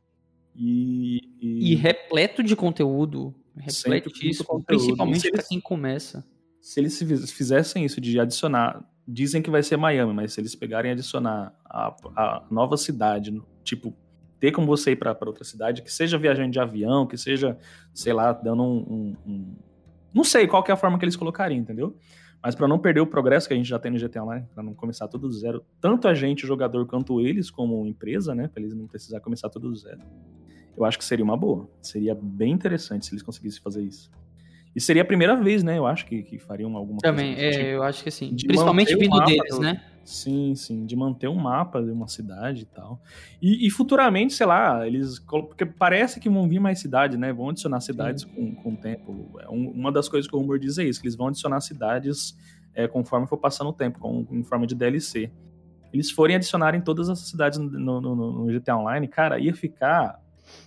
E, e... e repleto de conteúdo Reflete isso, principalmente para quem começa. Se eles fizessem isso de adicionar, dizem que vai ser Miami, mas se eles pegarem e adicionar a, a nova cidade, tipo, ter como você ir para outra cidade, que seja viajando de avião, que seja, sei lá, dando um, um, um não sei qual é a forma que eles colocariam, entendeu? Mas para não perder o progresso que a gente já tem no GTA Online, para não começar tudo do zero, tanto a gente, jogador, quanto eles como empresa, né, para eles não precisar começar tudo do zero eu acho que seria uma boa. Seria bem interessante se eles conseguissem fazer isso. E seria a primeira vez, né? Eu acho que, que fariam alguma Também, coisa. Também, é, tipo, eu acho que sim. Principalmente vindo deles, né? Sim, sim. De manter um mapa de uma cidade e tal. E, e, futuramente, sei lá, eles. Porque parece que vão vir mais cidades, né? Vão adicionar cidades com, com o tempo. É um, uma das coisas que o rumor diz é isso: que eles vão adicionar cidades é, conforme for passando o tempo, com, em forma de DLC. Eles forem adicionarem todas as cidades no, no, no GTA Online, cara, ia ficar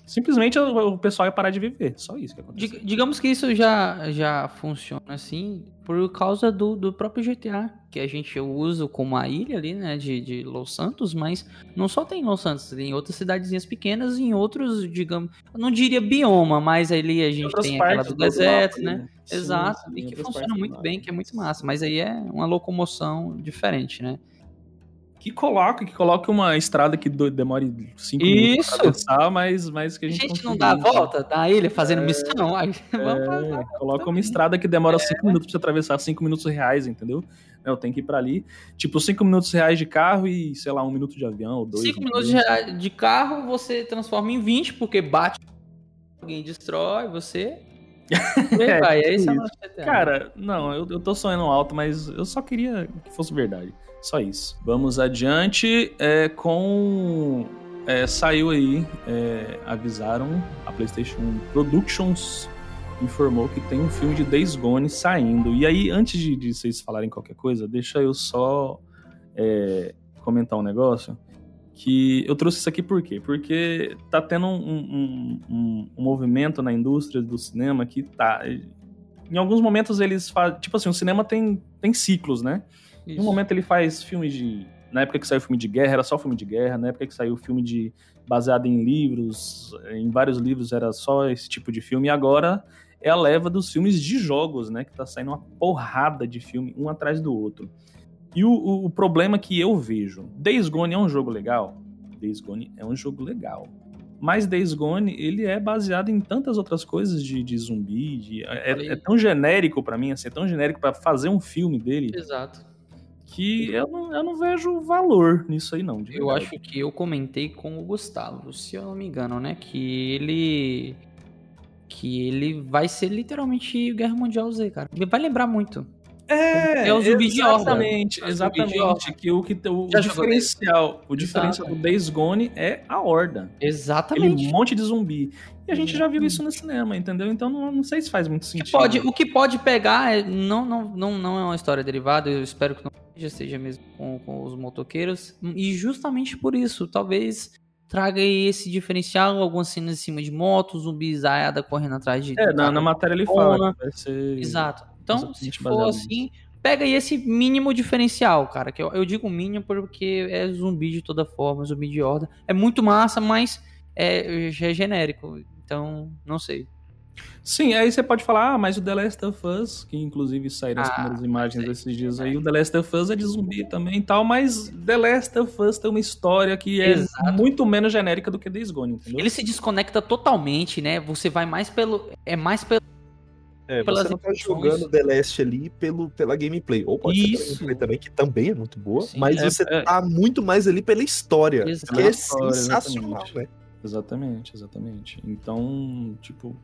Simplesmente o pessoal ia parar de viver. Só isso que aconteceu. Digamos que isso já, já funciona assim por causa do, do próprio GTA, que a gente usa como a ilha ali, né, de, de Los Santos, mas não só tem Los Santos, tem outras cidadezinhas pequenas em outros, digamos, não diria bioma, mas ali a gente tem aquela do deserto, né? né? Sim, Exato, sim, e que funciona muito bem, que é muito massa, mas aí é uma locomoção diferente, né? Que coloque, que coloque uma estrada que demore cinco minutos pra atravessar, mas, mas que a gente, a gente não dá a volta da ilha fazendo é, missão. Ai, é, coloca uma estrada que demora é. cinco minutos pra atravessar, cinco minutos reais, entendeu? Eu tenho que ir pra ali. Tipo, cinco minutos reais de carro e, sei lá, um minuto de avião ou dois. Cinco minutos de, de carro você transforma em 20, porque bate, alguém destrói você. é, vai, é esse o nosso GTA. Cara, não, eu, eu tô sonhando alto, mas eu só queria que fosse verdade. Só isso. Vamos adiante é, com. É, saiu aí, é, avisaram, a PlayStation Productions informou que tem um filme de Days Gone saindo. E aí, antes de, de vocês falarem qualquer coisa, deixa eu só é, comentar um negócio. Que eu trouxe isso aqui por quê? Porque tá tendo um, um, um, um movimento na indústria do cinema que tá. Em alguns momentos eles fazem. Tipo assim, o cinema tem, tem ciclos, né? Isso. Um momento ele faz filmes de. Na época que saiu filme de guerra, era só filme de guerra. Na época que saiu filme de baseado em livros, em vários livros era só esse tipo de filme. E agora é a leva dos filmes de jogos, né? Que tá saindo uma porrada de filme, um atrás do outro. E o, o, o problema que eu vejo, Days Gone é um jogo legal? Days Gone é um jogo legal. Mas Days Gone, ele é baseado em tantas outras coisas de, de zumbi, de, é, é, tão genérico para mim, assim, é tão genérico para fazer um filme dele. Exato. Que eu não, eu não vejo valor nisso aí, não. Eu acho que eu comentei com o Gustavo, se eu não me engano, né? Que ele que ele vai ser literalmente Guerra Mundial Z, cara. Ele vai lembrar muito. É, é o zumbi de horda. Exatamente, exatamente. Que o, que, o, o diferencial, o diferencial do Days Gone é a horda. Exatamente. Aquele monte de zumbi. E a gente já viu isso no cinema, entendeu? Então não, não sei se faz muito sentido. Pode, o que pode pegar é, não, não, não, não é uma história derivada, eu espero que não seja, seja mesmo com, com os motoqueiros. E justamente por isso, talvez traga aí esse diferencial, algumas cenas em cima de motos, zumbis aiada correndo atrás de. É, na, na matéria ele fala. Ser... Exato. Então, se for assim, pega aí esse mínimo diferencial, cara. Que eu, eu, digo mínimo porque é zumbi de toda forma, zumbi de horda. É muito massa, mas é, é genérico. Então, não sei. Sim, aí você pode falar, ah, mas o The Last of Us, que inclusive saíram as ah, primeiras imagens é, desses dias aí, o The Last of Us é de zumbi também e tal, mas The Last of Us tem uma história que é Exato. muito menos genérica do que Days Gone, entendeu? Ele se desconecta totalmente, né? Você vai mais pelo... é mais pelo... É, você não tá jogando The Last ali pelo, pela gameplay. Ou pode Isso. ser pela gameplay também, que também é muito boa. Sim, mas é, você é... tá muito mais ali pela história. Exato. Que é sensacional, né? Exatamente, exatamente. Então, tipo.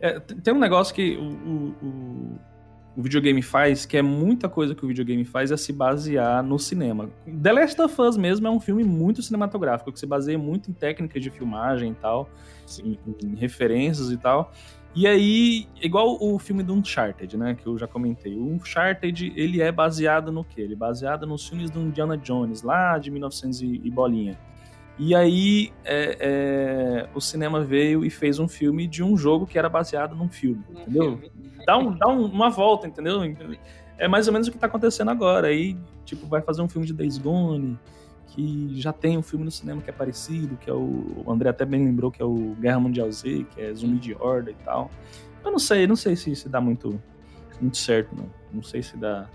É, tem um negócio que o, o, o, videogame faz, que é muita coisa que o videogame faz, é se basear no cinema. The Last of Us mesmo é um filme muito cinematográfico, que se baseia muito em técnicas de filmagem e tal, em, em, referências e tal. E aí, igual o filme do Uncharted, né, que eu já comentei. O Uncharted, ele é baseado no quê? Ele é baseado nos filmes do Indiana Jones, lá de 1900 e bolinha. E aí é, é, o cinema veio e fez um filme de um jogo que era baseado num filme, um entendeu? Filme. Dá, um, dá um, uma volta, entendeu? É mais ou menos o que está acontecendo agora. Aí, tipo, vai fazer um filme de Days Gone, que já tem um filme no cinema que é parecido, que é o. O André até bem lembrou que é o Guerra Mundial Z, que é Zumbi de Horda e tal. Eu não sei, não sei se, se dá muito, muito certo, não. Não sei se dá.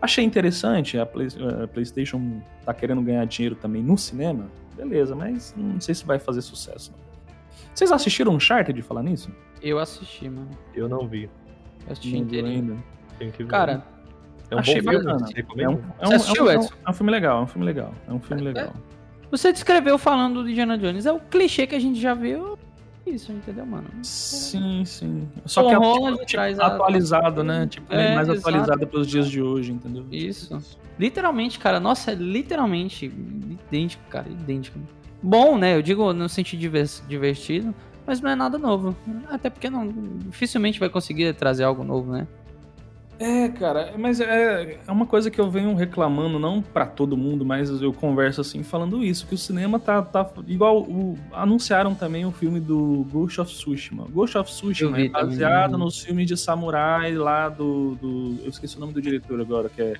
Achei interessante, a, Play, a PlayStation tá querendo ganhar dinheiro também no cinema beleza, mas não sei se vai fazer sucesso. Não. Vocês assistiram Uncharted de falar nisso? Eu assisti, mano. Eu não vi. Eu assisti inteiro ainda. Tem que ver. Cara, é um achei bom bacana. É um, é, um, assistiu, é, um, é um filme legal, é um filme legal. É um filme legal. Você descreveu falando de Indiana Jones, é o clichê que a gente já viu isso, entendeu, mano? Sim, sim. Só que é tipo, tipo, atualizado, a... né? Tipo, é, mais exato. atualizado para os dias de hoje, entendeu? Isso. Literalmente, cara, nossa, é literalmente idêntico, cara, idêntico. Bom, né? Eu digo no sentido divertido, mas não é nada novo. Até porque não dificilmente vai conseguir trazer algo novo, né? É, cara, mas é, é uma coisa que eu venho reclamando, não para todo mundo, mas eu converso assim, falando isso, que o cinema tá, tá igual, o, anunciaram também o filme do Ghost of Tsushima. Ghost of Tsushima é baseado também. nos filmes de samurai lá do, do, eu esqueci o nome do diretor agora, que é...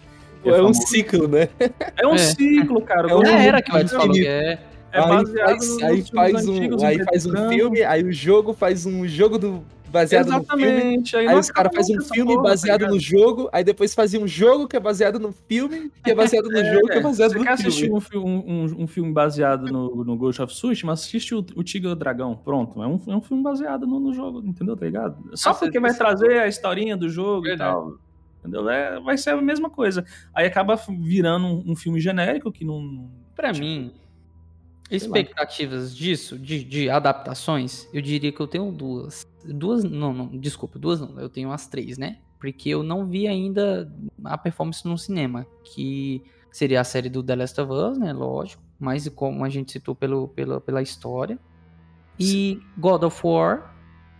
É, é um ciclo, né? É um é. ciclo, cara. É uma era que vai te falar, é... É aí faz, aí faz um, aí faz um filme, aí o jogo faz um jogo do baseado Exatamente. no filme. Aí, aí os caras fazem um filme porra, baseado tá no jogo, aí depois fazem um jogo que é baseado no filme, que é baseado no é, jogo, que é baseado no filme. Você quer assistir um, um, um, filme baseado no, no Ghost of Tsushima, assiste o, o Tigre Dragão. Pronto, é um, é um filme baseado no, no jogo, entendeu? Tá ligado? Só Nossa, porque vai trazer a historinha do jogo Verdade. e tal. Entendeu? É, vai ser a mesma coisa. Aí acaba virando um, um filme genérico que não. Pra tipo, mim, Expectativas disso, de, de adaptações, eu diria que eu tenho duas. Duas, não, não, desculpa, duas não, eu tenho as três, né? Porque eu não vi ainda a performance no cinema, que seria a série do The Last of Us, né? Lógico, mas como a gente citou pelo, pela, pela história. E. God of War,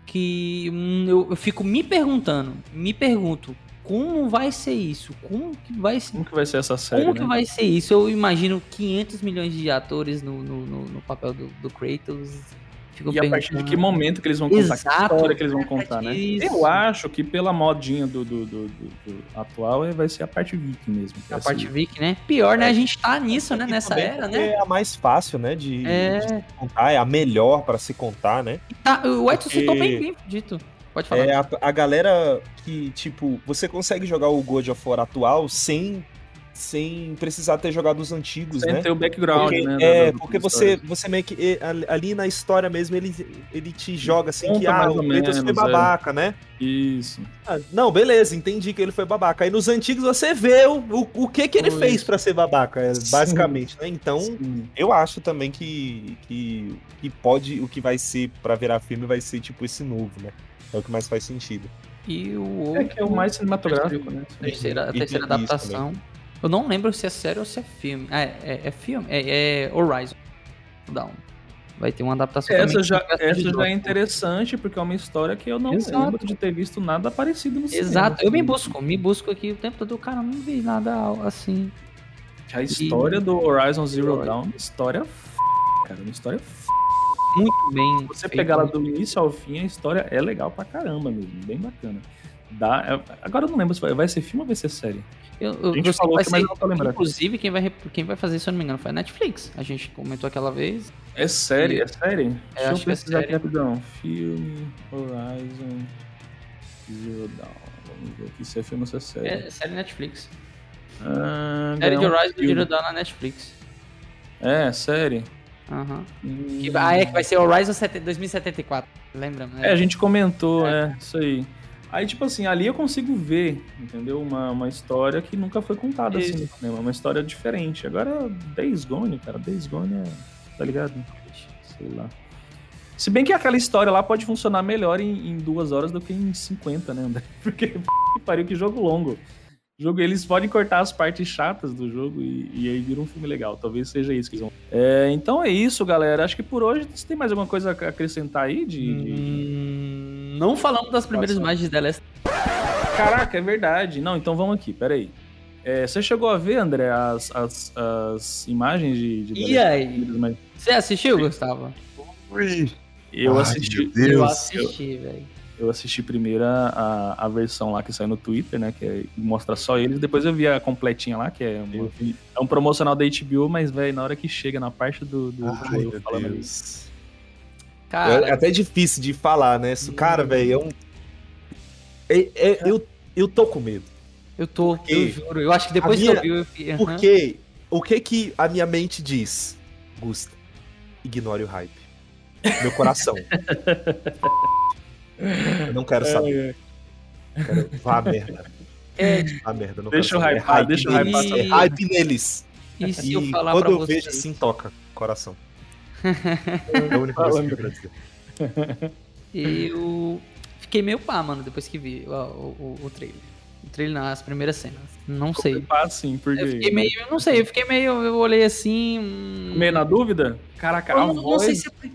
que hum, eu, eu fico me perguntando, me pergunto, como vai ser isso? Como que vai ser? Como que vai ser essa série? Como né? que vai ser isso? Eu imagino 500 milhões de atores no, no, no, no papel do, do Kratos. Fico e a partir de que momento que eles vão contar? Exato. Que história que eles vão contar, né? Isso. Eu acho que pela modinha do, do, do, do, atual vai ser a parte Viking mesmo. A parte Viking, né? Pior, né? A gente tá nisso, né? Nessa era, né? É a mais fáccil, né? De, é... de contar, é a melhor para se contar, né? Tá, o Edson Porque... citou bem, bem dito. Pode falar. É a, a galera que, tipo, você consegue jogar o God of War atual sem sem precisar ter jogado os antigos, sem né? ter o background, porque, né? É, porque você, você meio que. Ali na história mesmo, ele, ele te joga assim Conta que ah, o Kratos foi é. babaca, é. né? Isso. Ah, não, beleza, entendi que ele foi babaca. Aí nos antigos você vê o, o, o que que ele fez para ser babaca, é, basicamente, né? Então, Sim. eu acho também que, que, que pode, o que vai ser para virar filme vai ser tipo esse novo, né? É o que mais faz sentido. E o outro... É que é o mais cinematográfico, né? Terceira, a terceira adaptação. Eu não lembro se é série ou se é filme. Ah, é, é, é filme. É, é Horizon. Down. Vai ter uma adaptação essa já Essa já é interessante, porque é uma história que eu não Exato. lembro de ter visto nada parecido no cinema. Exato, eu me busco, me busco aqui o tempo todo, cara, não vi nada assim. A história e... do Horizon Zero Dawn, história f... cara, uma história f muito bem. Você pegar ela do início ao fim, a história é legal pra caramba mesmo, bem bacana. Dá, é, agora eu não lembro se vai, vai ser filme ou vai ser série. Eu, eu, a gente falou que, mas não tô lembrando. Inclusive, quem vai, quem vai fazer, se eu não me engano, foi a Netflix. A gente comentou aquela vez. É série, e... é série? É, Deixa eu é pesquisar é aqui rapidão. Filme, Horizon, Zero Dawn. Vamos ver aqui se é filme ou se é série. É série Netflix. Ah, série de Horizon um Zero Dawn na Netflix. É, série. Uhum. Hum. Que, ah, é que vai ser Horizon 2074, lembra? Né? É, a gente comentou, é. é, isso aí. Aí, tipo assim, ali eu consigo ver, entendeu? Uma, uma história que nunca foi contada assim, isso. assim no cinema, uma história diferente. Agora, Days Gone, cara, Days Gone é, tá ligado? Sei lá. Se bem que aquela história lá pode funcionar melhor em, em duas horas do que em 50, né, André? Porque, pariu, que jogo longo jogo, eles podem cortar as partes chatas do jogo e, e aí vira um filme legal. Talvez seja isso que eles vão. É, então é isso, galera. Acho que por hoje você tem mais alguma coisa a acrescentar aí de. Hum, não falamos das primeiras Nossa. imagens de The Last. Caraca, é verdade. Não, então vamos aqui, peraí. É, você chegou a ver, André, as, as, as imagens de, de E aí? Você assistiu, Sim. Gustavo? Ui. Eu Ai, assisti. Eu assisti, velho eu assisti primeiro a, a versão lá que saiu no Twitter, né? Que é, mostra só eles. Depois eu vi a completinha lá, que é, uma, é um promocional da HBO, mas, velho, na hora que chega na parte do. do Ai, do falando isso. Cara, é até difícil de falar, né? Cara, velho, é um. É, é, eu, eu tô com medo. Eu tô, porque eu juro. Eu acho que depois minha, que eu vi. Eu... Porque o que que a minha mente diz? Gusta, ignore o hype. Meu coração. Eu não quero saber. É. Quero... Vá a merda. É. Vá a merda. Não deixa eu hypar, deixa eu hypar. E... Hype neles. E se eu falar quando pra eu vocês... vejo assim, toca. Coração. é a única coisa que eu quero dizer. Eu fiquei meio pá, mano, depois que vi o, o, o trailer. O trailer nas primeiras cenas. Não sei. Pá, sim, porque... Eu fiquei meio, não sei, eu fiquei meio, eu olhei assim... Hum, meio na dúvida? Caraca, eu não, não sei se é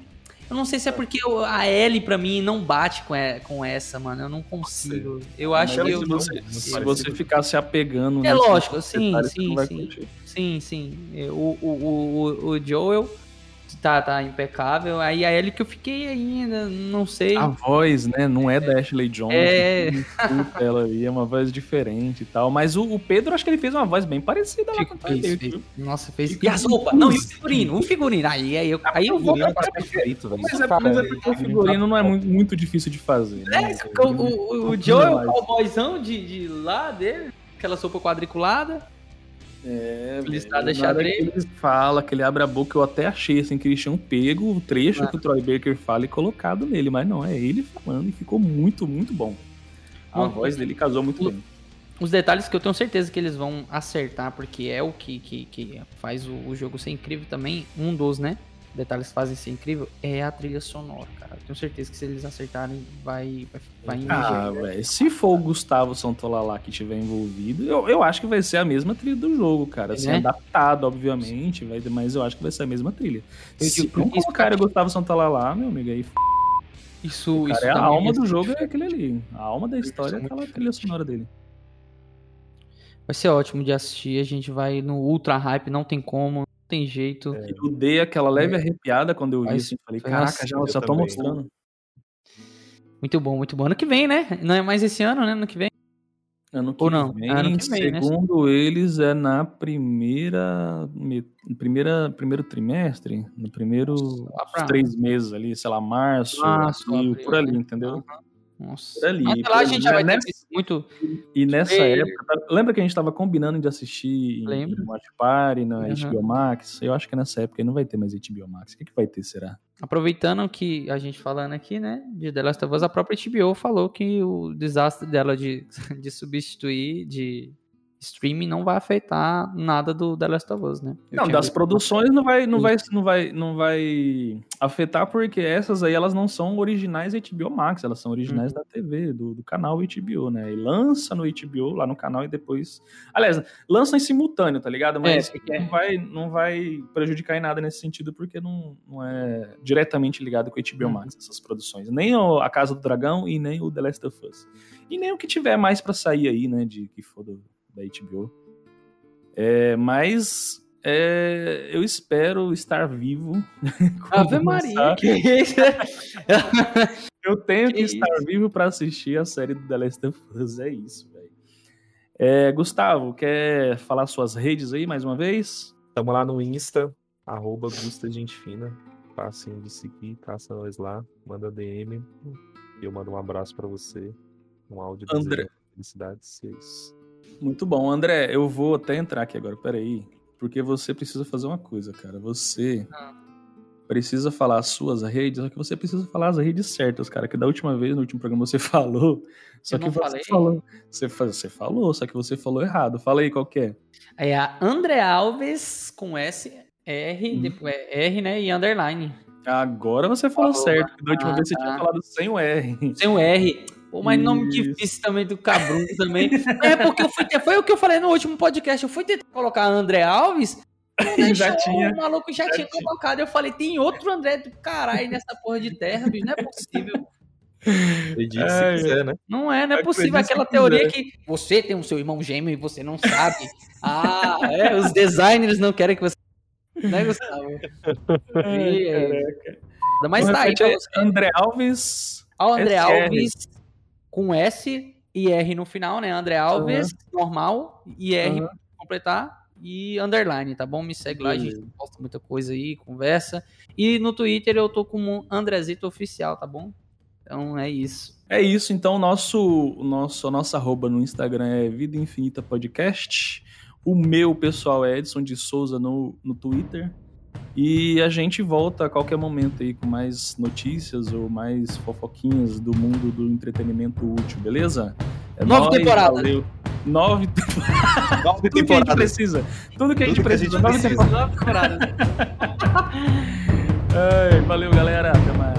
eu não sei se é porque a L pra mim não bate com, com essa, mano. Eu não consigo. Eu acho que eu. Se você, se você ficar se apegando. É lógico, sim, sim, sim. Sim, sim. O, o, o, o Joel tá, tá impecável. Aí a Ellie que eu fiquei ainda, não sei. A voz, né? Não é da Ashley Jones. É. Ela aí é uma voz diferente e tal. Mas o, o, Pedro, acho que ele fez uma voz bem parecida lá com fez, fez. Nossa, fez. E as roupas? Não, e o figurino? O figurino. Aí, aí eu, aí eu vou. Perfeito, velho. Mas, é, mas é porque o figurino não é muito, muito difícil de fazer. Né? É, o, o, o Joe é o cowboyzão de, de lá dele, aquela sopa quadriculada. É, listada xadrez. Que ele fala, que ele abre a boca, eu até achei assim que eles tinham pego o trecho ah. que o Troy Baker fala e colocado nele, mas não, é ele falando e ficou muito, muito bom. A voz dele casou muito o, bem. Os detalhes que eu tenho certeza que eles vão acertar, porque é o que, que, que faz o, o, jogo ser incrível também, um dos, né? Detalhes que fazem ser incrível, é a trilha sonora, cara. Tenho certeza que se eles acertarem, vai, vai, vai Ah, velho. Se for o Gustavo Santolalá que estiver envolvido, eu, eu acho que vai ser a mesma trilha do jogo, cara. Assim, é? adaptado, obviamente, vai, mas eu acho que vai ser a mesma trilha. Eu se não cara o Gustavo Santolalá, meu amigo, aí isso, cara, isso é a alma do jogo é aquele ali. A alma da história é aquela trilha sonora dele. Vai ser ótimo de assistir. A gente vai no ultra hype, não tem como, tem jeito. É. Eu dei aquela leve é. arrepiada quando eu vi Mas, assim. Falei, caraca, já, já tô mostrando. Muito bom, muito bom. Ano que vem, né? Não é mais esse ano, né? Ano que vem. Ano que Ou não? Vem, ano que vem, né? segundo né? eles, é na primeira, primeira. Primeiro trimestre, no primeiro pra... três meses ali, sei lá, março, março abril, por ali, entendeu? Uhum. Nossa. Ali, Mas lá a gente já vai nessa, muito. E nessa época, tá, lembra que a gente estava combinando de assistir Lembra? em Watch Party, na uhum. HBO Max? Eu acho que nessa época não vai ter mais HBO Max. O que, que vai ter, será? Aproveitando que a gente falando aqui, né, de The Last of Us, a própria HBO falou que o desastre dela de, de substituir, de streaming não vai afetar nada do The Last of Us, né? Eu não, das produções não vai, não, vai, não, vai, não vai afetar porque essas aí elas não são originais HBO Max, elas são originais uhum. da TV, do, do, canal HBO, né? E lança no HBO, lá no canal e depois... Aliás, lança em simultâneo, tá ligado? Mas é, não, vai, não vai prejudicar em nada nesse sentido porque não, não é diretamente ligado com o HBO uhum. Max, essas produções. Nem o A Casa do Dragão e nem o The Last of Us. E nem o que tiver mais para sair aí, né, de que for do da HBO. É, mas é, eu espero estar vivo. Ave Maria, que isso? eu tenho que, que estar isso? vivo para assistir a série do The Last of Us. É isso, velho. É, Gustavo, quer falar suas redes aí mais uma vez? Tamo lá no Insta, arroba Gusta Gente Fina. Passinho de seguir, caça nós lá, manda DM. E eu mando um abraço para você. Um áudio de André. felicidades. E é isso. Muito bom. André, eu vou até entrar aqui agora, peraí. Porque você precisa fazer uma coisa, cara. Você ah. precisa falar as suas redes, só que você precisa falar as redes certas, cara. Que da última vez, no último programa, você falou. Só eu que você falei. falou. Você, você falou, só que você falou errado. Fala aí qual que é. É a André Alves com S, R, hum. depois é R, né? E underline. Agora você falou certo. Da última ah, vez você tinha tá. falado sem o R. Sem o R. Pô, mas Isso. nome difícil também do Cabrum também. é porque eu fui, foi o que eu falei no último podcast. Eu fui tentar colocar André Alves. já tinha. O maluco já, já tinha, tinha colocado. Eu falei, tem outro André do caralho nessa porra de terra, bicho. Não é possível. Acredite é, se quiser, né? Não é, não é possível. Aquela teoria que você tem um seu irmão gêmeo e você não sabe. ah, é, os designers não querem que você. Né, Gustavo? É, Mas tá aí. André Alves. Ó, André Alves com S e R no final, né? André Alves, uhum. normal, e R uhum. completar e underline, tá bom? Me segue lá, a gente posta muita coisa aí, conversa. E no Twitter eu tô como Andrezito Oficial, tá bom? Então é isso. É isso, então nosso, nosso, nossa arroba no Instagram é Vida Infinita Podcast. O meu pessoal é Edson de Souza no, no Twitter. E a gente volta a qualquer momento aí com mais notícias ou mais fofoquinhas do mundo do entretenimento útil, beleza? É Nova nóis, temporada. Valeu. Nove, Nove Tudo temporadas. que a gente precisa. Tudo que a gente Tudo precisa. Nove temporadas. valeu, galera. Até mais.